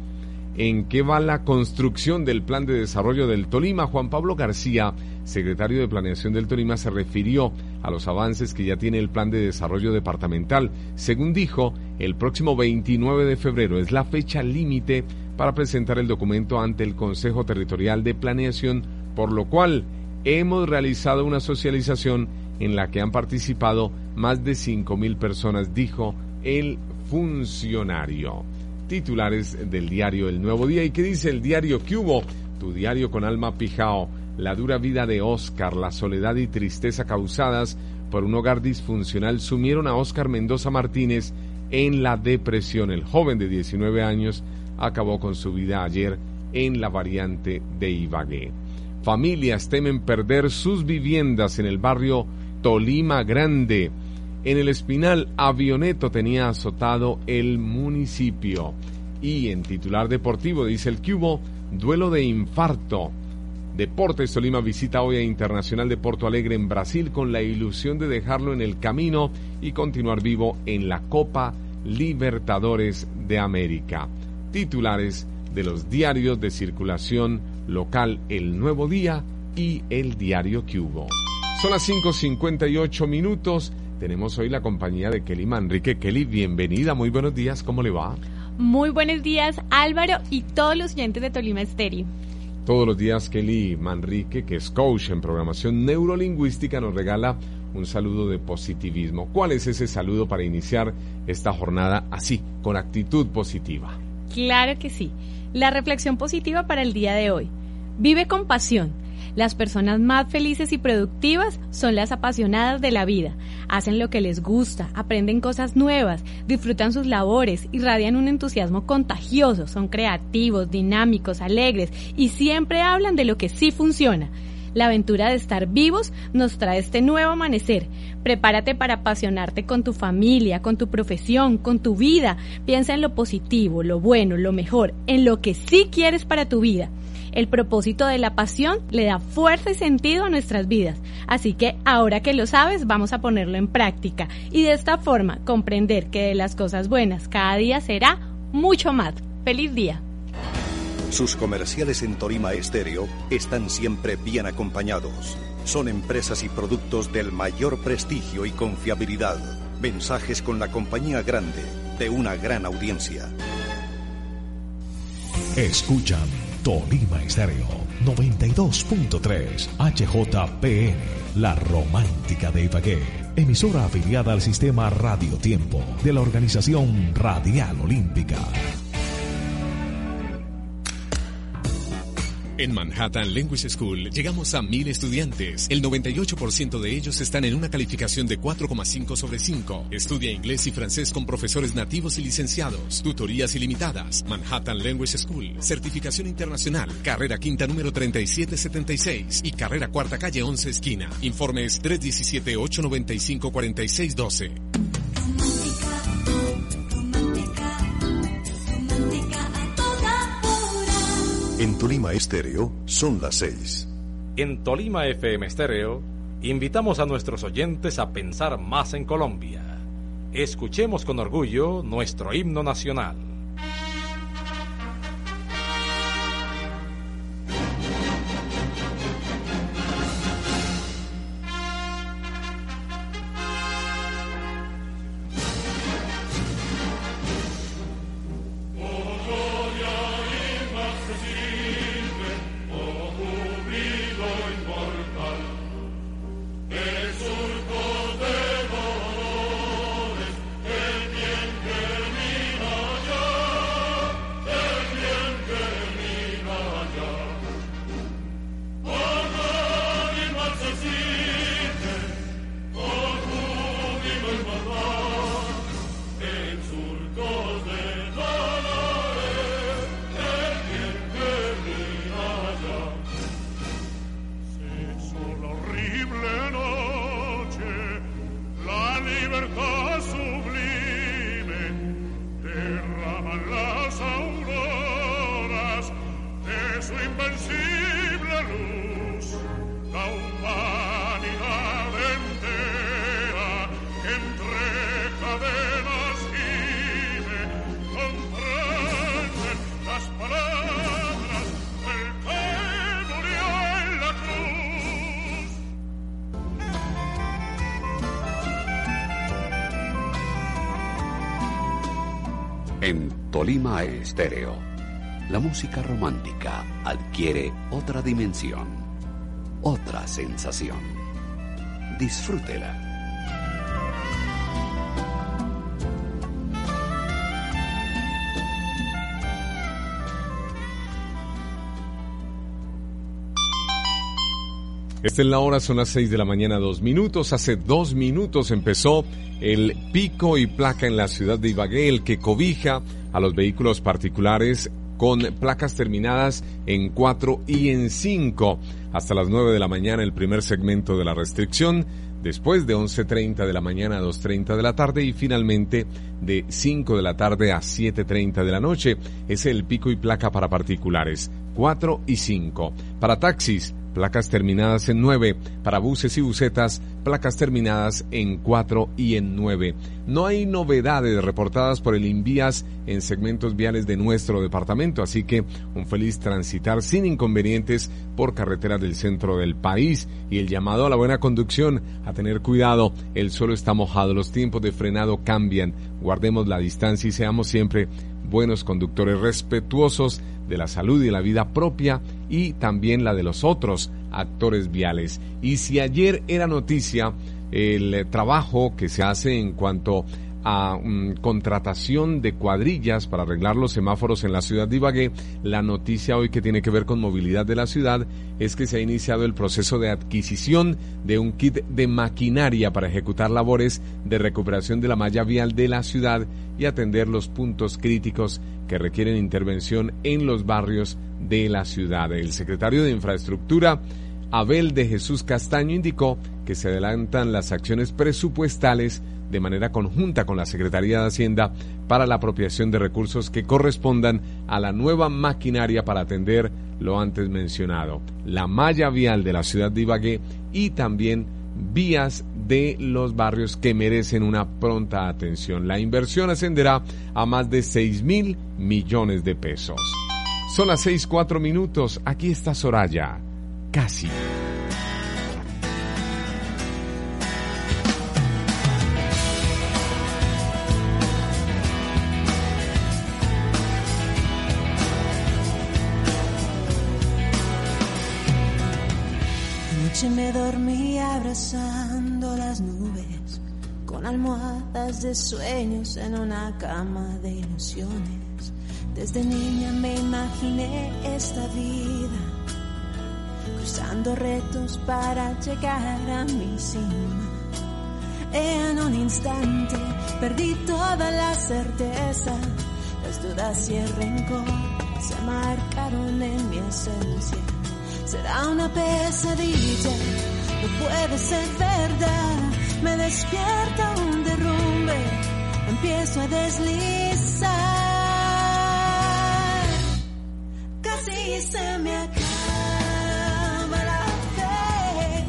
¿En qué va la construcción del plan de desarrollo del Tolima? Juan Pablo García, secretario de Planeación del Tolima, se refirió a los avances que ya tiene el plan de desarrollo departamental. Según dijo, el próximo 29 de febrero es la fecha límite para presentar el documento ante el Consejo Territorial de Planeación, por lo cual hemos realizado una socialización en la que han participado más de 5.000 personas, dijo el funcionario titulares del diario El Nuevo Día. ¿Y qué dice el diario Cubo? Tu diario con alma pijao. La dura vida de Oscar, la soledad y tristeza causadas por un hogar disfuncional sumieron a Oscar Mendoza Martínez en la depresión. El joven de 19 años acabó con su vida ayer en la variante de Ibagué. Familias temen perder sus viviendas en el barrio Tolima Grande. En el Espinal, Avioneto tenía azotado el municipio. Y en titular deportivo, dice el Cubo, duelo de infarto. Deportes Tolima visita hoy a Internacional de Porto Alegre en Brasil con la ilusión de dejarlo en el camino y continuar vivo en la Copa Libertadores de América. Titulares de los diarios de circulación local El Nuevo Día y el diario Cubo. Son las 5.58 minutos. Tenemos hoy la compañía de Kelly Manrique. Kelly, bienvenida, muy buenos días, ¿cómo le va? Muy buenos días, Álvaro y todos los oyentes de Tolima Estéreo. Todos los días Kelly Manrique, que es coach en programación neurolingüística, nos regala un saludo de positivismo. ¿Cuál es ese saludo para iniciar esta jornada así, con actitud positiva? Claro que sí. La reflexión positiva para el día de hoy. Vive con pasión. Las personas más felices y productivas son las apasionadas de la vida. Hacen lo que les gusta, aprenden cosas nuevas, disfrutan sus labores, irradian un entusiasmo contagioso, son creativos, dinámicos, alegres y siempre hablan de lo que sí funciona. La aventura de estar vivos nos trae este nuevo amanecer. Prepárate para apasionarte con tu familia, con tu profesión, con tu vida. Piensa en lo positivo, lo bueno, lo mejor, en lo que sí quieres para tu vida. El propósito de la pasión le da fuerza y sentido a nuestras vidas. Así que ahora que lo sabes, vamos a ponerlo en práctica y de esta forma comprender que de las cosas buenas cada día será mucho más. ¡Feliz día! Sus comerciales en Torima Estéreo están siempre bien acompañados. Son empresas y productos del mayor prestigio y confiabilidad. Mensajes con la compañía grande de una gran audiencia. Escuchan Tolima Estéreo 92.3 HJPN, la romántica de Ibagué. Emisora afiliada al sistema Radio Tiempo de la Organización Radial Olímpica. En Manhattan Language School llegamos a mil estudiantes. El 98% de ellos están en una calificación de 4,5 sobre 5. Estudia inglés y francés con profesores nativos y licenciados. Tutorías ilimitadas. Manhattan Language School. Certificación internacional. Carrera quinta número 3776 y carrera cuarta calle 11 esquina. Informes 317-895-4612. En Tolima Estéreo son las 6. En Tolima FM Estéreo, invitamos a nuestros oyentes a pensar más en Colombia. Escuchemos con orgullo nuestro himno nacional. Tolima Estéreo, la música romántica adquiere otra dimensión, otra sensación. Disfrútela. Esta es la hora, son las 6 de la mañana, dos minutos. Hace dos minutos empezó el pico y placa en la ciudad de Ibagué, el que cobija a los vehículos particulares con placas terminadas en 4 y en 5. Hasta las 9 de la mañana el primer segmento de la restricción, después de 11.30 de la mañana a 2.30 de la tarde y finalmente de 5 de la tarde a 7.30 de la noche. Es el pico y placa para particulares, 4 y 5. Para taxis, placas terminadas en 9, para buses y busetas, placas terminadas en 4 y en 9. No hay novedades reportadas por el Invías en segmentos viales de nuestro departamento, así que un feliz transitar sin inconvenientes por carreteras del centro del país. Y el llamado a la buena conducción, a tener cuidado, el suelo está mojado, los tiempos de frenado cambian, guardemos la distancia y seamos siempre buenos conductores respetuosos de la salud y la vida propia y también la de los otros actores viales. Y si ayer era noticia el trabajo que se hace en cuanto mm, contratación de cuadrillas para arreglar los semáforos en la ciudad de Ibagué, la noticia hoy que tiene que ver con movilidad de la ciudad es que se ha iniciado el proceso de adquisición de un kit de maquinaria para ejecutar labores de recuperación de la malla vial de la ciudad y atender los puntos críticos que requieren intervención en los barrios de la ciudad. El secretario de Infraestructura, Abel de Jesús Castaño indicó que se adelantan las acciones presupuestales de manera conjunta con la Secretaría de Hacienda para la apropiación de recursos que correspondan a la nueva maquinaria para atender lo antes mencionado, la malla vial de la ciudad de Ibagué y también vías de los barrios que merecen una pronta atención. La inversión ascenderá a más de 6 mil millones de pesos. Son las seis cuatro minutos. Aquí está Soraya. Casi. Abrazando las nubes, con almohadas de sueños en una cama de ilusiones. Desde niña me imaginé esta vida, cruzando retos para llegar a mi cima. En un instante perdí toda la certeza, las dudas y el rencor se marcaron en mi esencia. Será una pesadilla, no puede ser verdad. Me despierta un derrumbe, empiezo a deslizar. Casi se me acaba la fe,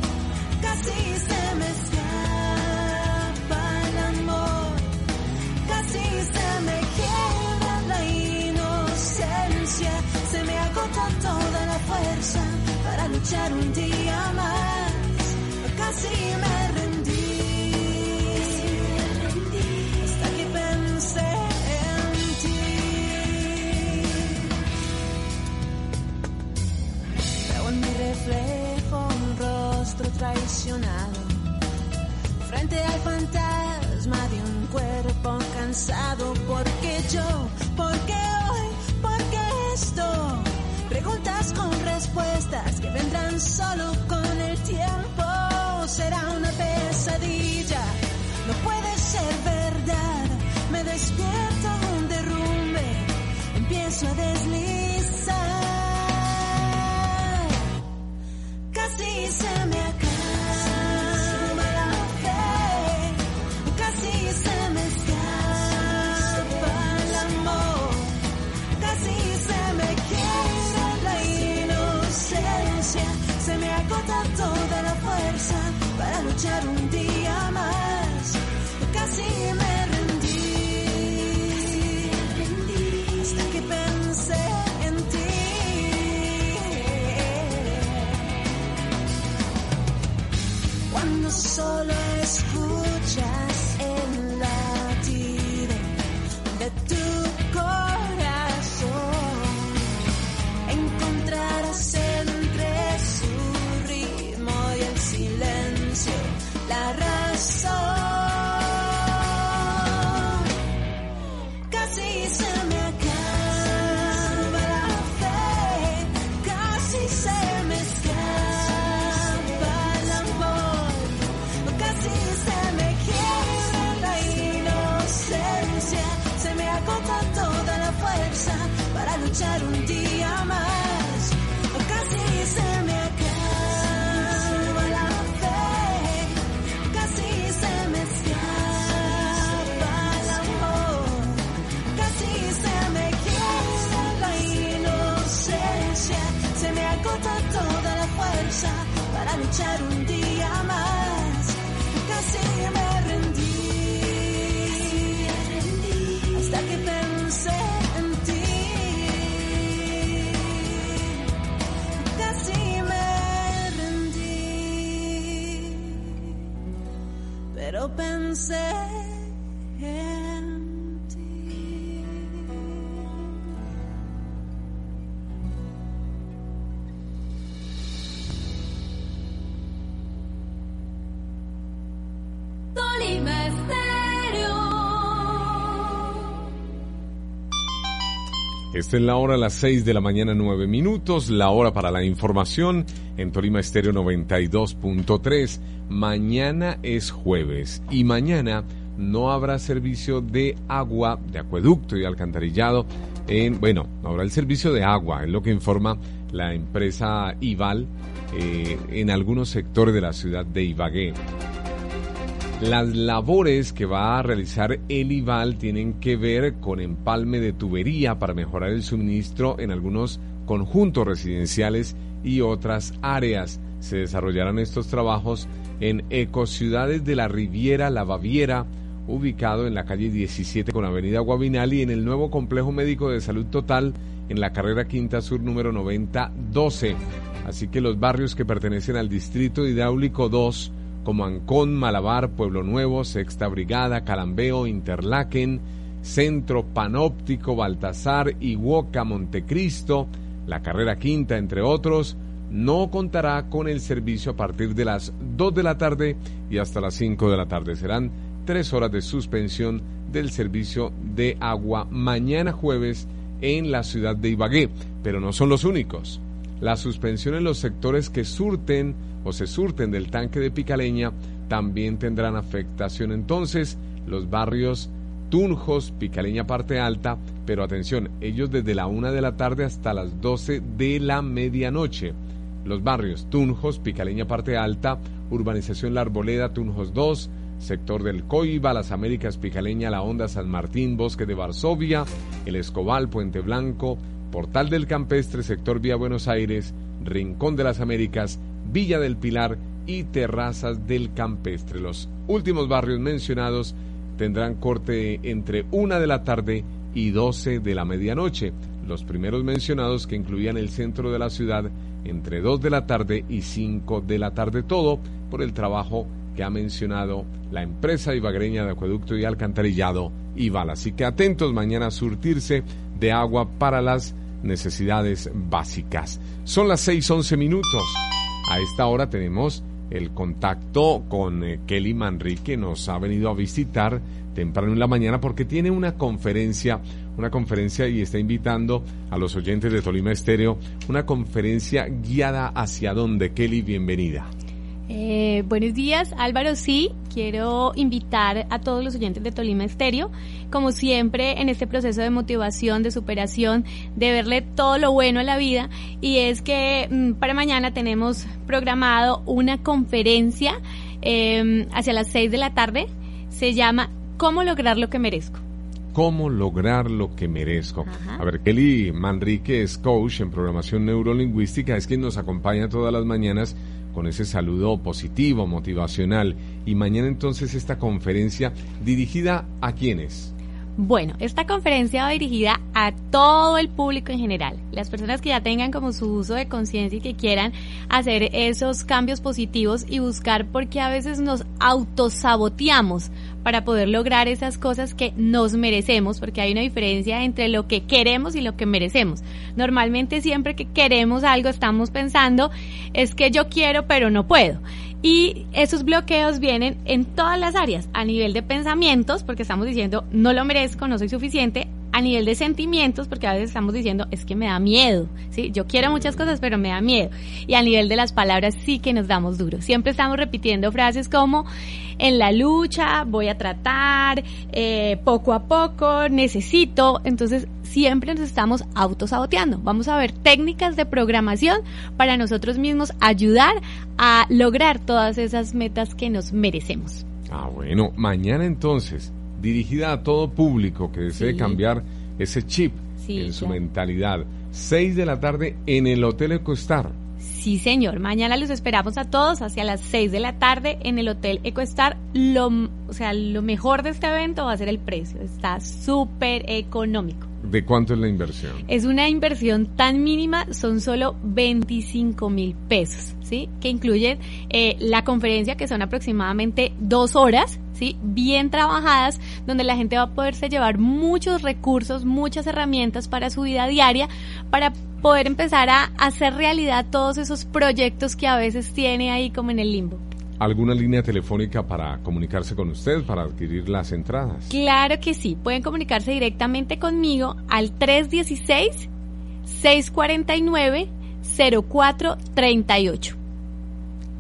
casi se me escapa el amor, casi se me quiebra la inocencia, se me agota toda la fuerza para luchar un día frente al fantasma de un cuerpo cansado. Porque yo, porque hoy, porque esto. Preguntas con respuestas que vendrán solo con el tiempo. Será una pesadilla, de tu Esta es la hora a las 6 de la mañana, 9 minutos, la hora para la información en Tolima Estéreo 92.3. Mañana es jueves y mañana no habrá servicio de agua, de acueducto y alcantarillado en, bueno, no habrá el servicio de agua, es lo que informa la empresa Ival eh, en algunos sectores de la ciudad de Ibagué. Las labores que va a realizar el IVAL tienen que ver con empalme de tubería para mejorar el suministro en algunos conjuntos residenciales y otras áreas. Se desarrollarán estos trabajos en ecociudades de la Riviera La Baviera, ubicado en la calle 17 con Avenida Guavinal y en el nuevo complejo médico de salud total en la carrera Quinta Sur número 9012. Así que los barrios que pertenecen al distrito hidráulico 2 como Ancón, Malabar, Pueblo Nuevo, Sexta Brigada, Calambeo, Interlaken, Centro Panóptico, Baltasar, Iguoca, Montecristo, la Carrera Quinta, entre otros, no contará con el servicio a partir de las 2 de la tarde y hasta las 5 de la tarde. Serán tres horas de suspensión del servicio de agua mañana jueves en la ciudad de Ibagué, pero no son los únicos. La suspensión en los sectores que surten o se surten del tanque de Picaleña también tendrán afectación. Entonces, los barrios Tunjos, Picaleña parte alta, pero atención, ellos desde la una de la tarde hasta las 12 de la medianoche. Los barrios Tunjos, Picaleña parte alta, Urbanización La Arboleda, Tunjos 2, sector del Coiba, Las Américas, Picaleña, La Honda, San Martín, Bosque de Varsovia, El Escobal, Puente Blanco, Portal del Campestre, sector Vía Buenos Aires, Rincón de las Américas, Villa del Pilar y Terrazas del Campestre. Los últimos barrios mencionados tendrán corte entre una de la tarde y 12 de la medianoche. Los primeros mencionados que incluían el centro de la ciudad entre 2 de la tarde y 5 de la tarde, todo por el trabajo que ha mencionado la empresa ibagreña de acueducto y alcantarillado Ival. Así que atentos mañana a surtirse de agua para las necesidades básicas. Son las 6:11 minutos. A esta hora tenemos el contacto con eh, Kelly Manrique, que nos ha venido a visitar temprano en la mañana porque tiene una conferencia, una conferencia y está invitando a los oyentes de Tolima Estéreo, una conferencia guiada hacia dónde. Kelly, bienvenida. Eh, buenos días, Álvaro. Sí, quiero invitar a todos los oyentes de Tolima Estéreo, como siempre, en este proceso de motivación, de superación, de verle todo lo bueno a la vida. Y es que mm, para mañana tenemos programado una conferencia eh, hacia las 6 de la tarde. Se llama ¿Cómo lograr lo que merezco? cómo lograr lo que merezco. A ver, Kelly Manrique es coach en programación neurolingüística, es quien nos acompaña todas las mañanas con ese saludo positivo, motivacional. Y mañana entonces esta conferencia dirigida a quiénes? Bueno, esta conferencia va dirigida a todo el público en general. Las personas que ya tengan como su uso de conciencia y que quieran hacer esos cambios positivos y buscar porque a veces nos autosaboteamos para poder lograr esas cosas que nos merecemos, porque hay una diferencia entre lo que queremos y lo que merecemos. Normalmente siempre que queremos algo estamos pensando, es que yo quiero pero no puedo. Y esos bloqueos vienen en todas las áreas, a nivel de pensamientos, porque estamos diciendo, no lo merezco, no soy suficiente, a nivel de sentimientos, porque a veces estamos diciendo, es que me da miedo, ¿sí? Yo quiero muchas cosas, pero me da miedo. Y a nivel de las palabras sí que nos damos duro. Siempre estamos repitiendo frases como, en la lucha, voy a tratar, eh, poco a poco, necesito. Entonces, siempre nos estamos autosaboteando. Vamos a ver técnicas de programación para nosotros mismos ayudar a lograr todas esas metas que nos merecemos. Ah, bueno, mañana entonces, dirigida a todo público que desee Sí. cambiar ese chip Sí, en su claro. mentalidad. 6 de la tarde en el Hotel Ecostar. Sí, señor. Mañana los esperamos a todos hacia las 6 de la tarde en el Hotel EcoStar. Lo, o sea, lo mejor de este evento va a ser el precio. Está súper económico. ¿De cuánto es la inversión? Es una inversión tan mínima, son solo 25 mil pesos, ¿sí? Que incluyen eh, la conferencia, que son aproximadamente dos horas, ¿sí? Bien trabajadas, donde la gente va a poderse llevar muchos recursos, muchas herramientas para su vida diaria, para poder empezar a hacer realidad todos esos proyectos que a veces tiene ahí como en el limbo. ¿Alguna línea telefónica para comunicarse con usted, para adquirir las entradas? Claro que sí, pueden comunicarse directamente conmigo al 316-649-0438.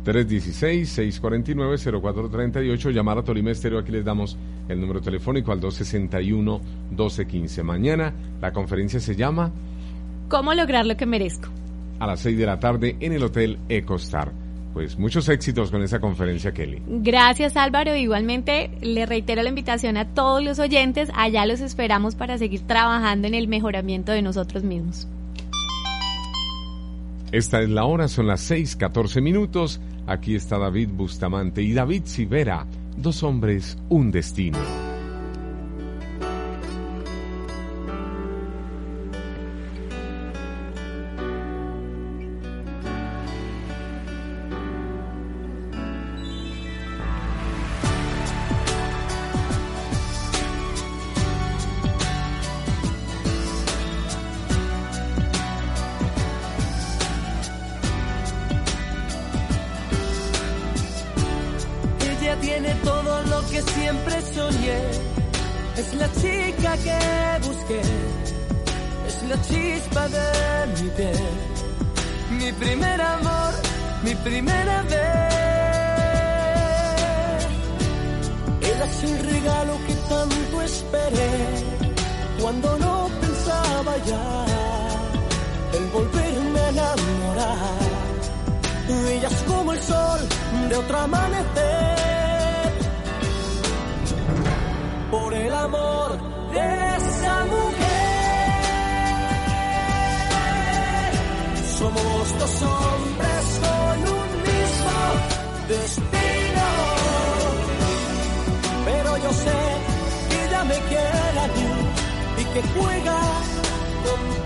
316-649-0438, llamar a Tolima Estéreo, aquí les damos el número telefónico al 261-1215. Mañana la conferencia se llama ¿Cómo lograr lo que merezco? a las 6 de la tarde en el Hotel Ecostar. Pues muchos éxitos con esa conferencia, Kelly. Gracias Álvaro. Igualmente le reitero la invitación a todos los oyentes. Allá los esperamos para seguir trabajando en el mejoramiento de nosotros mismos. Esta es la hora, son las 6:14 minutos. Aquí está David Bustamante y David Sivera, dos hombres, un destino. De esa mujer, somos dos hombres con un mismo destino. Pero yo sé que ella me quiere a y que juega contigo.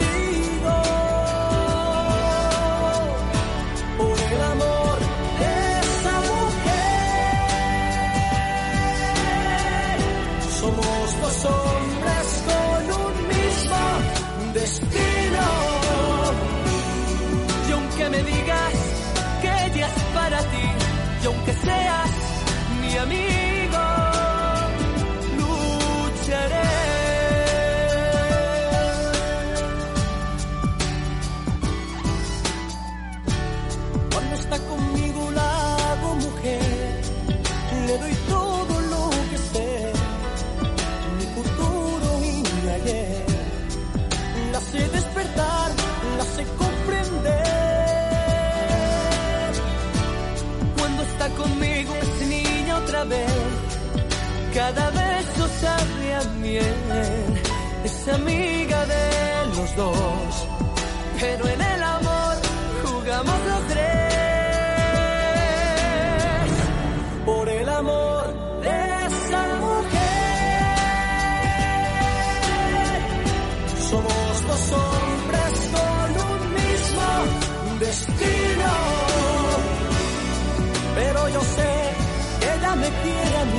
Cada beso sabe a miel, es amiga de los dos, pero en el amor jugamos los tres. Por el amor de esa mujer, somos dos hombres con un mismo destino. Pero yo sé que ella me quiere a mí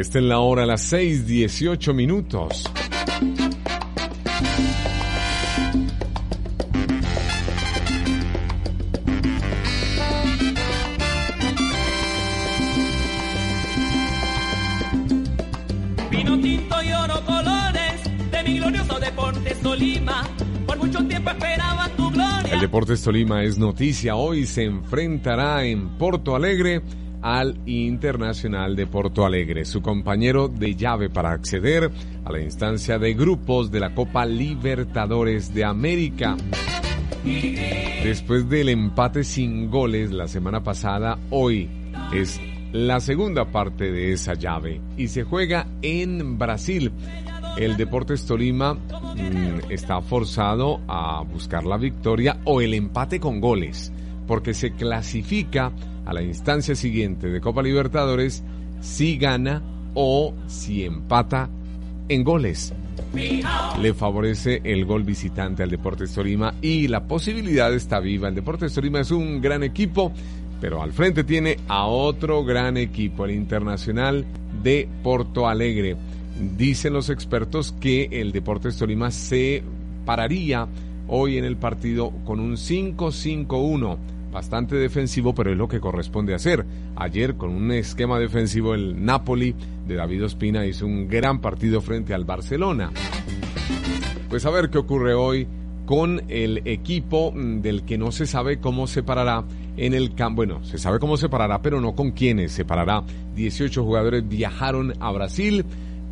Esta es la hora, las 6:18 minutos. Vino tinto y oro colores de mi glorioso Deportes Tolima. Por mucho tiempo esperaba tu gloria. El Deportes Tolima es noticia. Hoy se enfrentará en Porto Alegre al Internacional de Porto Alegre, su compañero de llave para acceder a la instancia de grupos de la Copa Libertadores de América. Después del empate sin goles la semana pasada, hoy es la segunda parte de esa llave y se juega en Brasil. El Deportes Tolima mm, está forzado a buscar la victoria o el empate con goles, porque se clasifica a la instancia siguiente de Copa Libertadores si gana o si empata en goles. Le favorece el gol visitante al Deportes Tolima y la posibilidad está viva. El Deportes Tolima es un gran equipo, pero al frente tiene a otro gran equipo, el Internacional de Porto Alegre. Dicen los expertos que el Deportes Tolima se pararía hoy en el partido con un 5-5-1 bastante defensivo, pero es lo que corresponde hacer. Ayer, con un esquema defensivo, el Napoli de David Ospina hizo un gran partido frente al Barcelona. Pues a ver qué ocurre hoy con el equipo mm, del que no se sabe cómo se parará en el campo. Bueno, se sabe cómo se parará, pero no con quiénes se parará. 18 jugadores viajaron a Brasil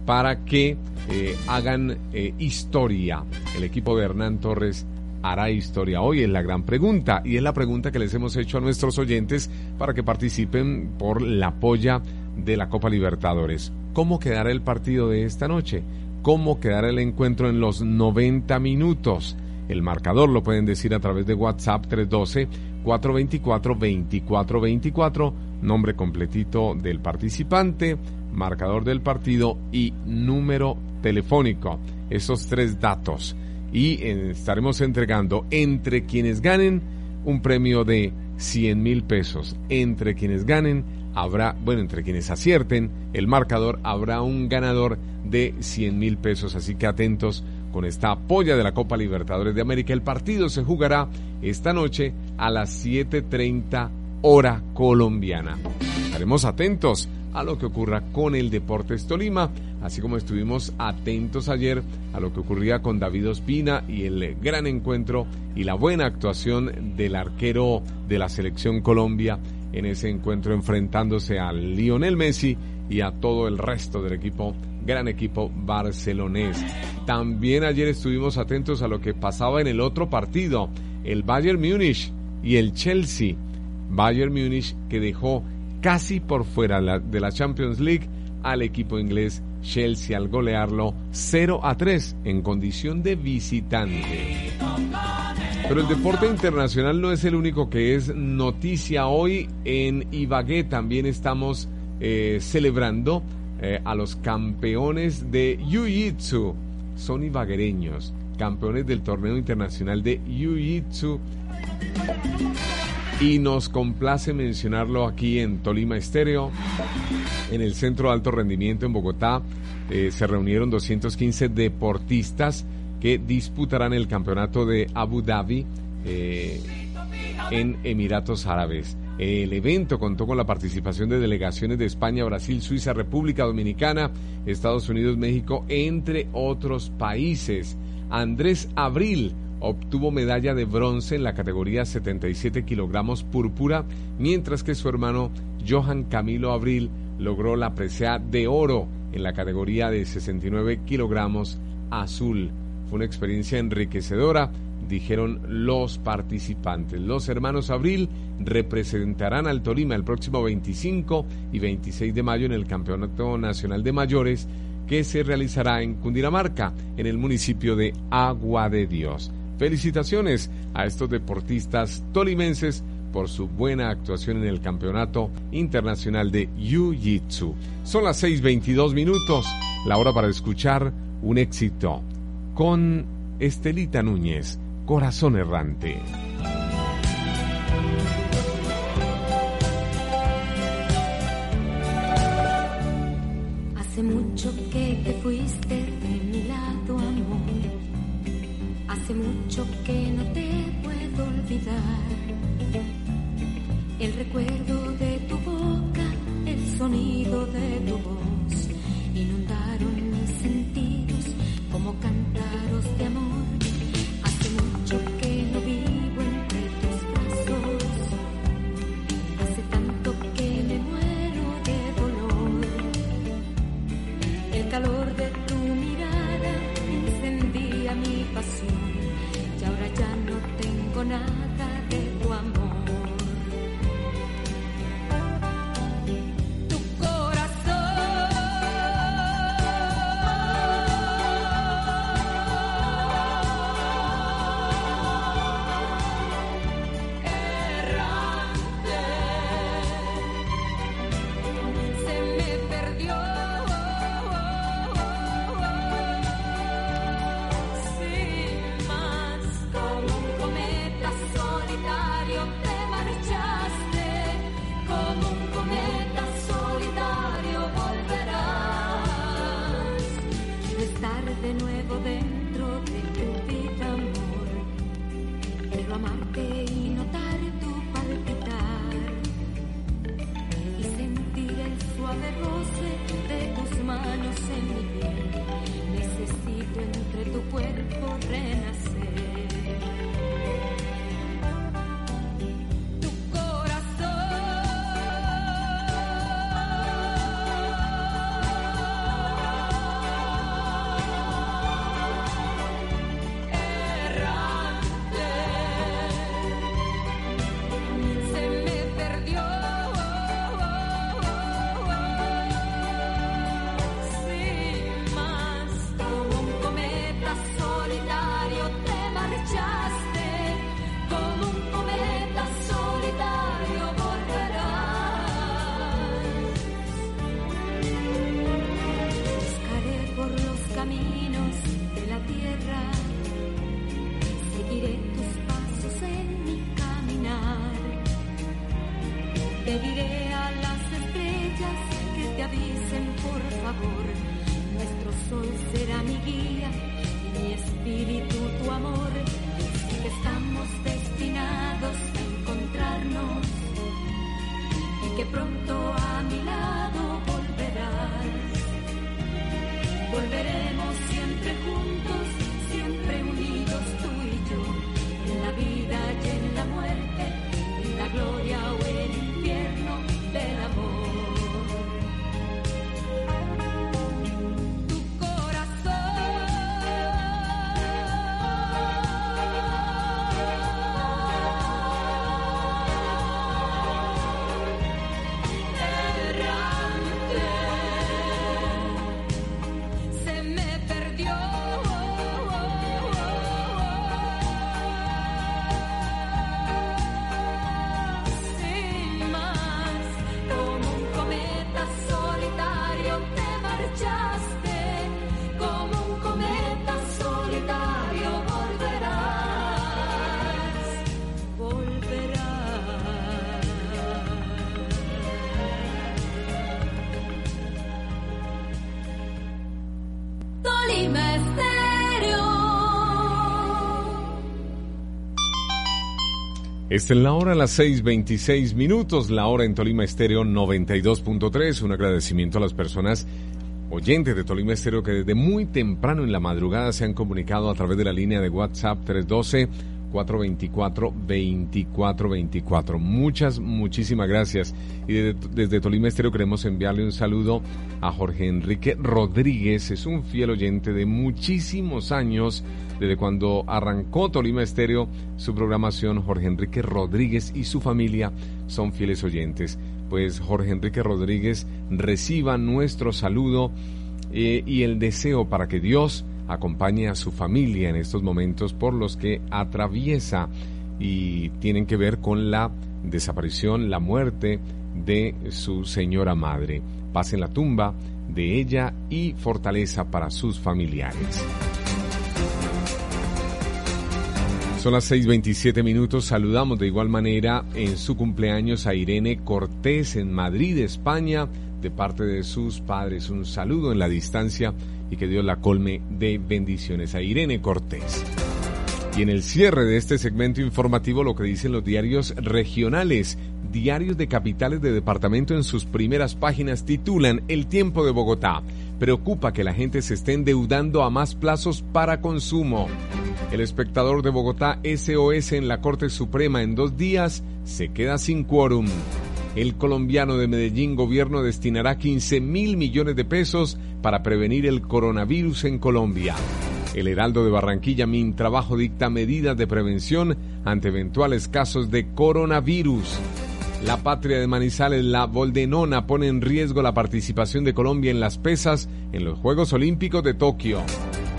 para que eh, hagan eh, historia. El equipo de Hernán Torres hará historia hoy? Es la gran pregunta y es la pregunta que les hemos hecho a nuestros oyentes para que participen por la polla de la Copa Libertadores. ¿Cómo quedará el partido de esta noche? ¿Cómo quedará el encuentro en los 90 minutos? El marcador lo pueden decir a través de WhatsApp 312-424-2424, nombre completito del participante, marcador del partido y número telefónico. Esos tres datos y estaremos entregando entre quienes ganen un premio de 100 mil pesos. Entre quienes ganen habrá, bueno, entre quienes acierten el marcador habrá un ganador de 100 mil pesos. Así que atentos con esta apoya de la Copa Libertadores de América. El partido se jugará esta noche a las 7.30 hora colombiana. Estaremos atentos a lo que ocurra con el Deportes Tolima, así como estuvimos atentos ayer a lo que ocurría con David Ospina y el gran encuentro y la buena actuación del arquero de la selección Colombia en ese encuentro enfrentándose a Lionel Messi y a todo el resto del equipo, gran equipo barcelonés. También ayer estuvimos atentos a lo que pasaba en el otro partido, el Bayern Múnich y el Chelsea. Bayern Múnich que dejó casi por fuera de la Champions League al equipo inglés Chelsea al golearlo 0 a 3 en condición de visitante. Pero el deporte internacional no es el único que es noticia hoy. En Ibagué también estamos eh, celebrando eh, a los campeones de Jiu-Jitsu. Son ibaguereños, campeones del torneo internacional de Jiu-Jitsu y nos complace mencionarlo aquí en Tolima Estéreo, en el Centro de Alto Rendimiento en Bogotá. Eh, se reunieron 215 deportistas que disputarán el campeonato de Abu Dhabi eh, en Emiratos Árabes. El evento contó con la participación de delegaciones de España, Brasil, Suiza, República Dominicana, Estados Unidos, México, entre otros países. Andrés Abril, obtuvo medalla de bronce en la categoría 77 kilogramos púrpura, mientras que su hermano Johan Camilo Abril logró la presea de oro en la categoría de 69 kilogramos azul. Fue una experiencia enriquecedora, dijeron los participantes. Los hermanos Abril representarán al Tolima el próximo 25 y 26 de mayo en el Campeonato Nacional de Mayores que se realizará en Cundinamarca, en el municipio de Agua de Dios. Felicitaciones a estos deportistas tolimenses por su buena actuación en el Campeonato Internacional de Jiu-Jitsu. Son las 6:22 minutos, la hora para escuchar un éxito con Estelita Núñez, Corazón Errante. Hace mucho recuerdo de tu boca, el sonido de tu voz, inundaron mis sentidos como cantaros de amor. Hace mucho que no vivo entre tus brazos. Hace tanto que me muero de dolor. El calor de tu mirada encendía mi pasión y ahora ya no tengo nada Esta es la hora, las 6.26 minutos, la hora en Tolima Estéreo 92.3. Un agradecimiento a las personas oyentes de Tolima Estéreo que desde muy temprano en la madrugada se han comunicado a través de la línea de WhatsApp 312 424-2424. Muchas, muchísimas gracias. Y desde, desde, Tolima Estéreo queremos enviarle un saludo a Jorge Enrique Rodríguez. Es un fiel oyente de muchísimos años, desde cuando arrancó Tolima Estéreo su programación. Jorge Enrique Rodríguez y su familia son fieles oyentes. Pues Jorge Enrique Rodríguez reciba nuestro saludo eh, y el deseo para que Dios acompañe a su familia en estos momentos por los que atraviesa y tienen que ver con la desaparición, la muerte de su señora madre. Paz en la tumba de ella y fortaleza para sus familiares. Son las 6.27 minutos. Saludamos de igual manera en su cumpleaños a Irene Cortés en Madrid, España, de parte de sus padres. Un saludo en la distancia y que Dios la colme de bendiciones a Irene Cortés. Y en el cierre de este segmento informativo lo que dicen los diarios regionales, diarios de capitales de departamento en sus primeras páginas titulan El tiempo de Bogotá. Preocupa que la gente se esté endeudando a más plazos para consumo. El espectador de Bogotá SOS en la Corte Suprema en dos días se queda sin quórum. El colombiano de Medellín gobierno destinará 15 mil millones de pesos para prevenir el coronavirus en Colombia. El Heraldo de Barranquilla, Min Trabajo dicta medidas de prevención ante eventuales casos de coronavirus. La patria de Manizales, la Boldenona, pone en riesgo la participación de Colombia en las pesas en los Juegos Olímpicos de Tokio.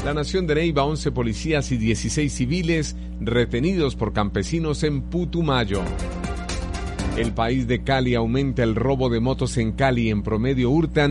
La Nación de Neiva, 11 policías y 16 civiles retenidos por campesinos en Putumayo. El país de Cali aumenta el robo de motos en Cali. En promedio hurtan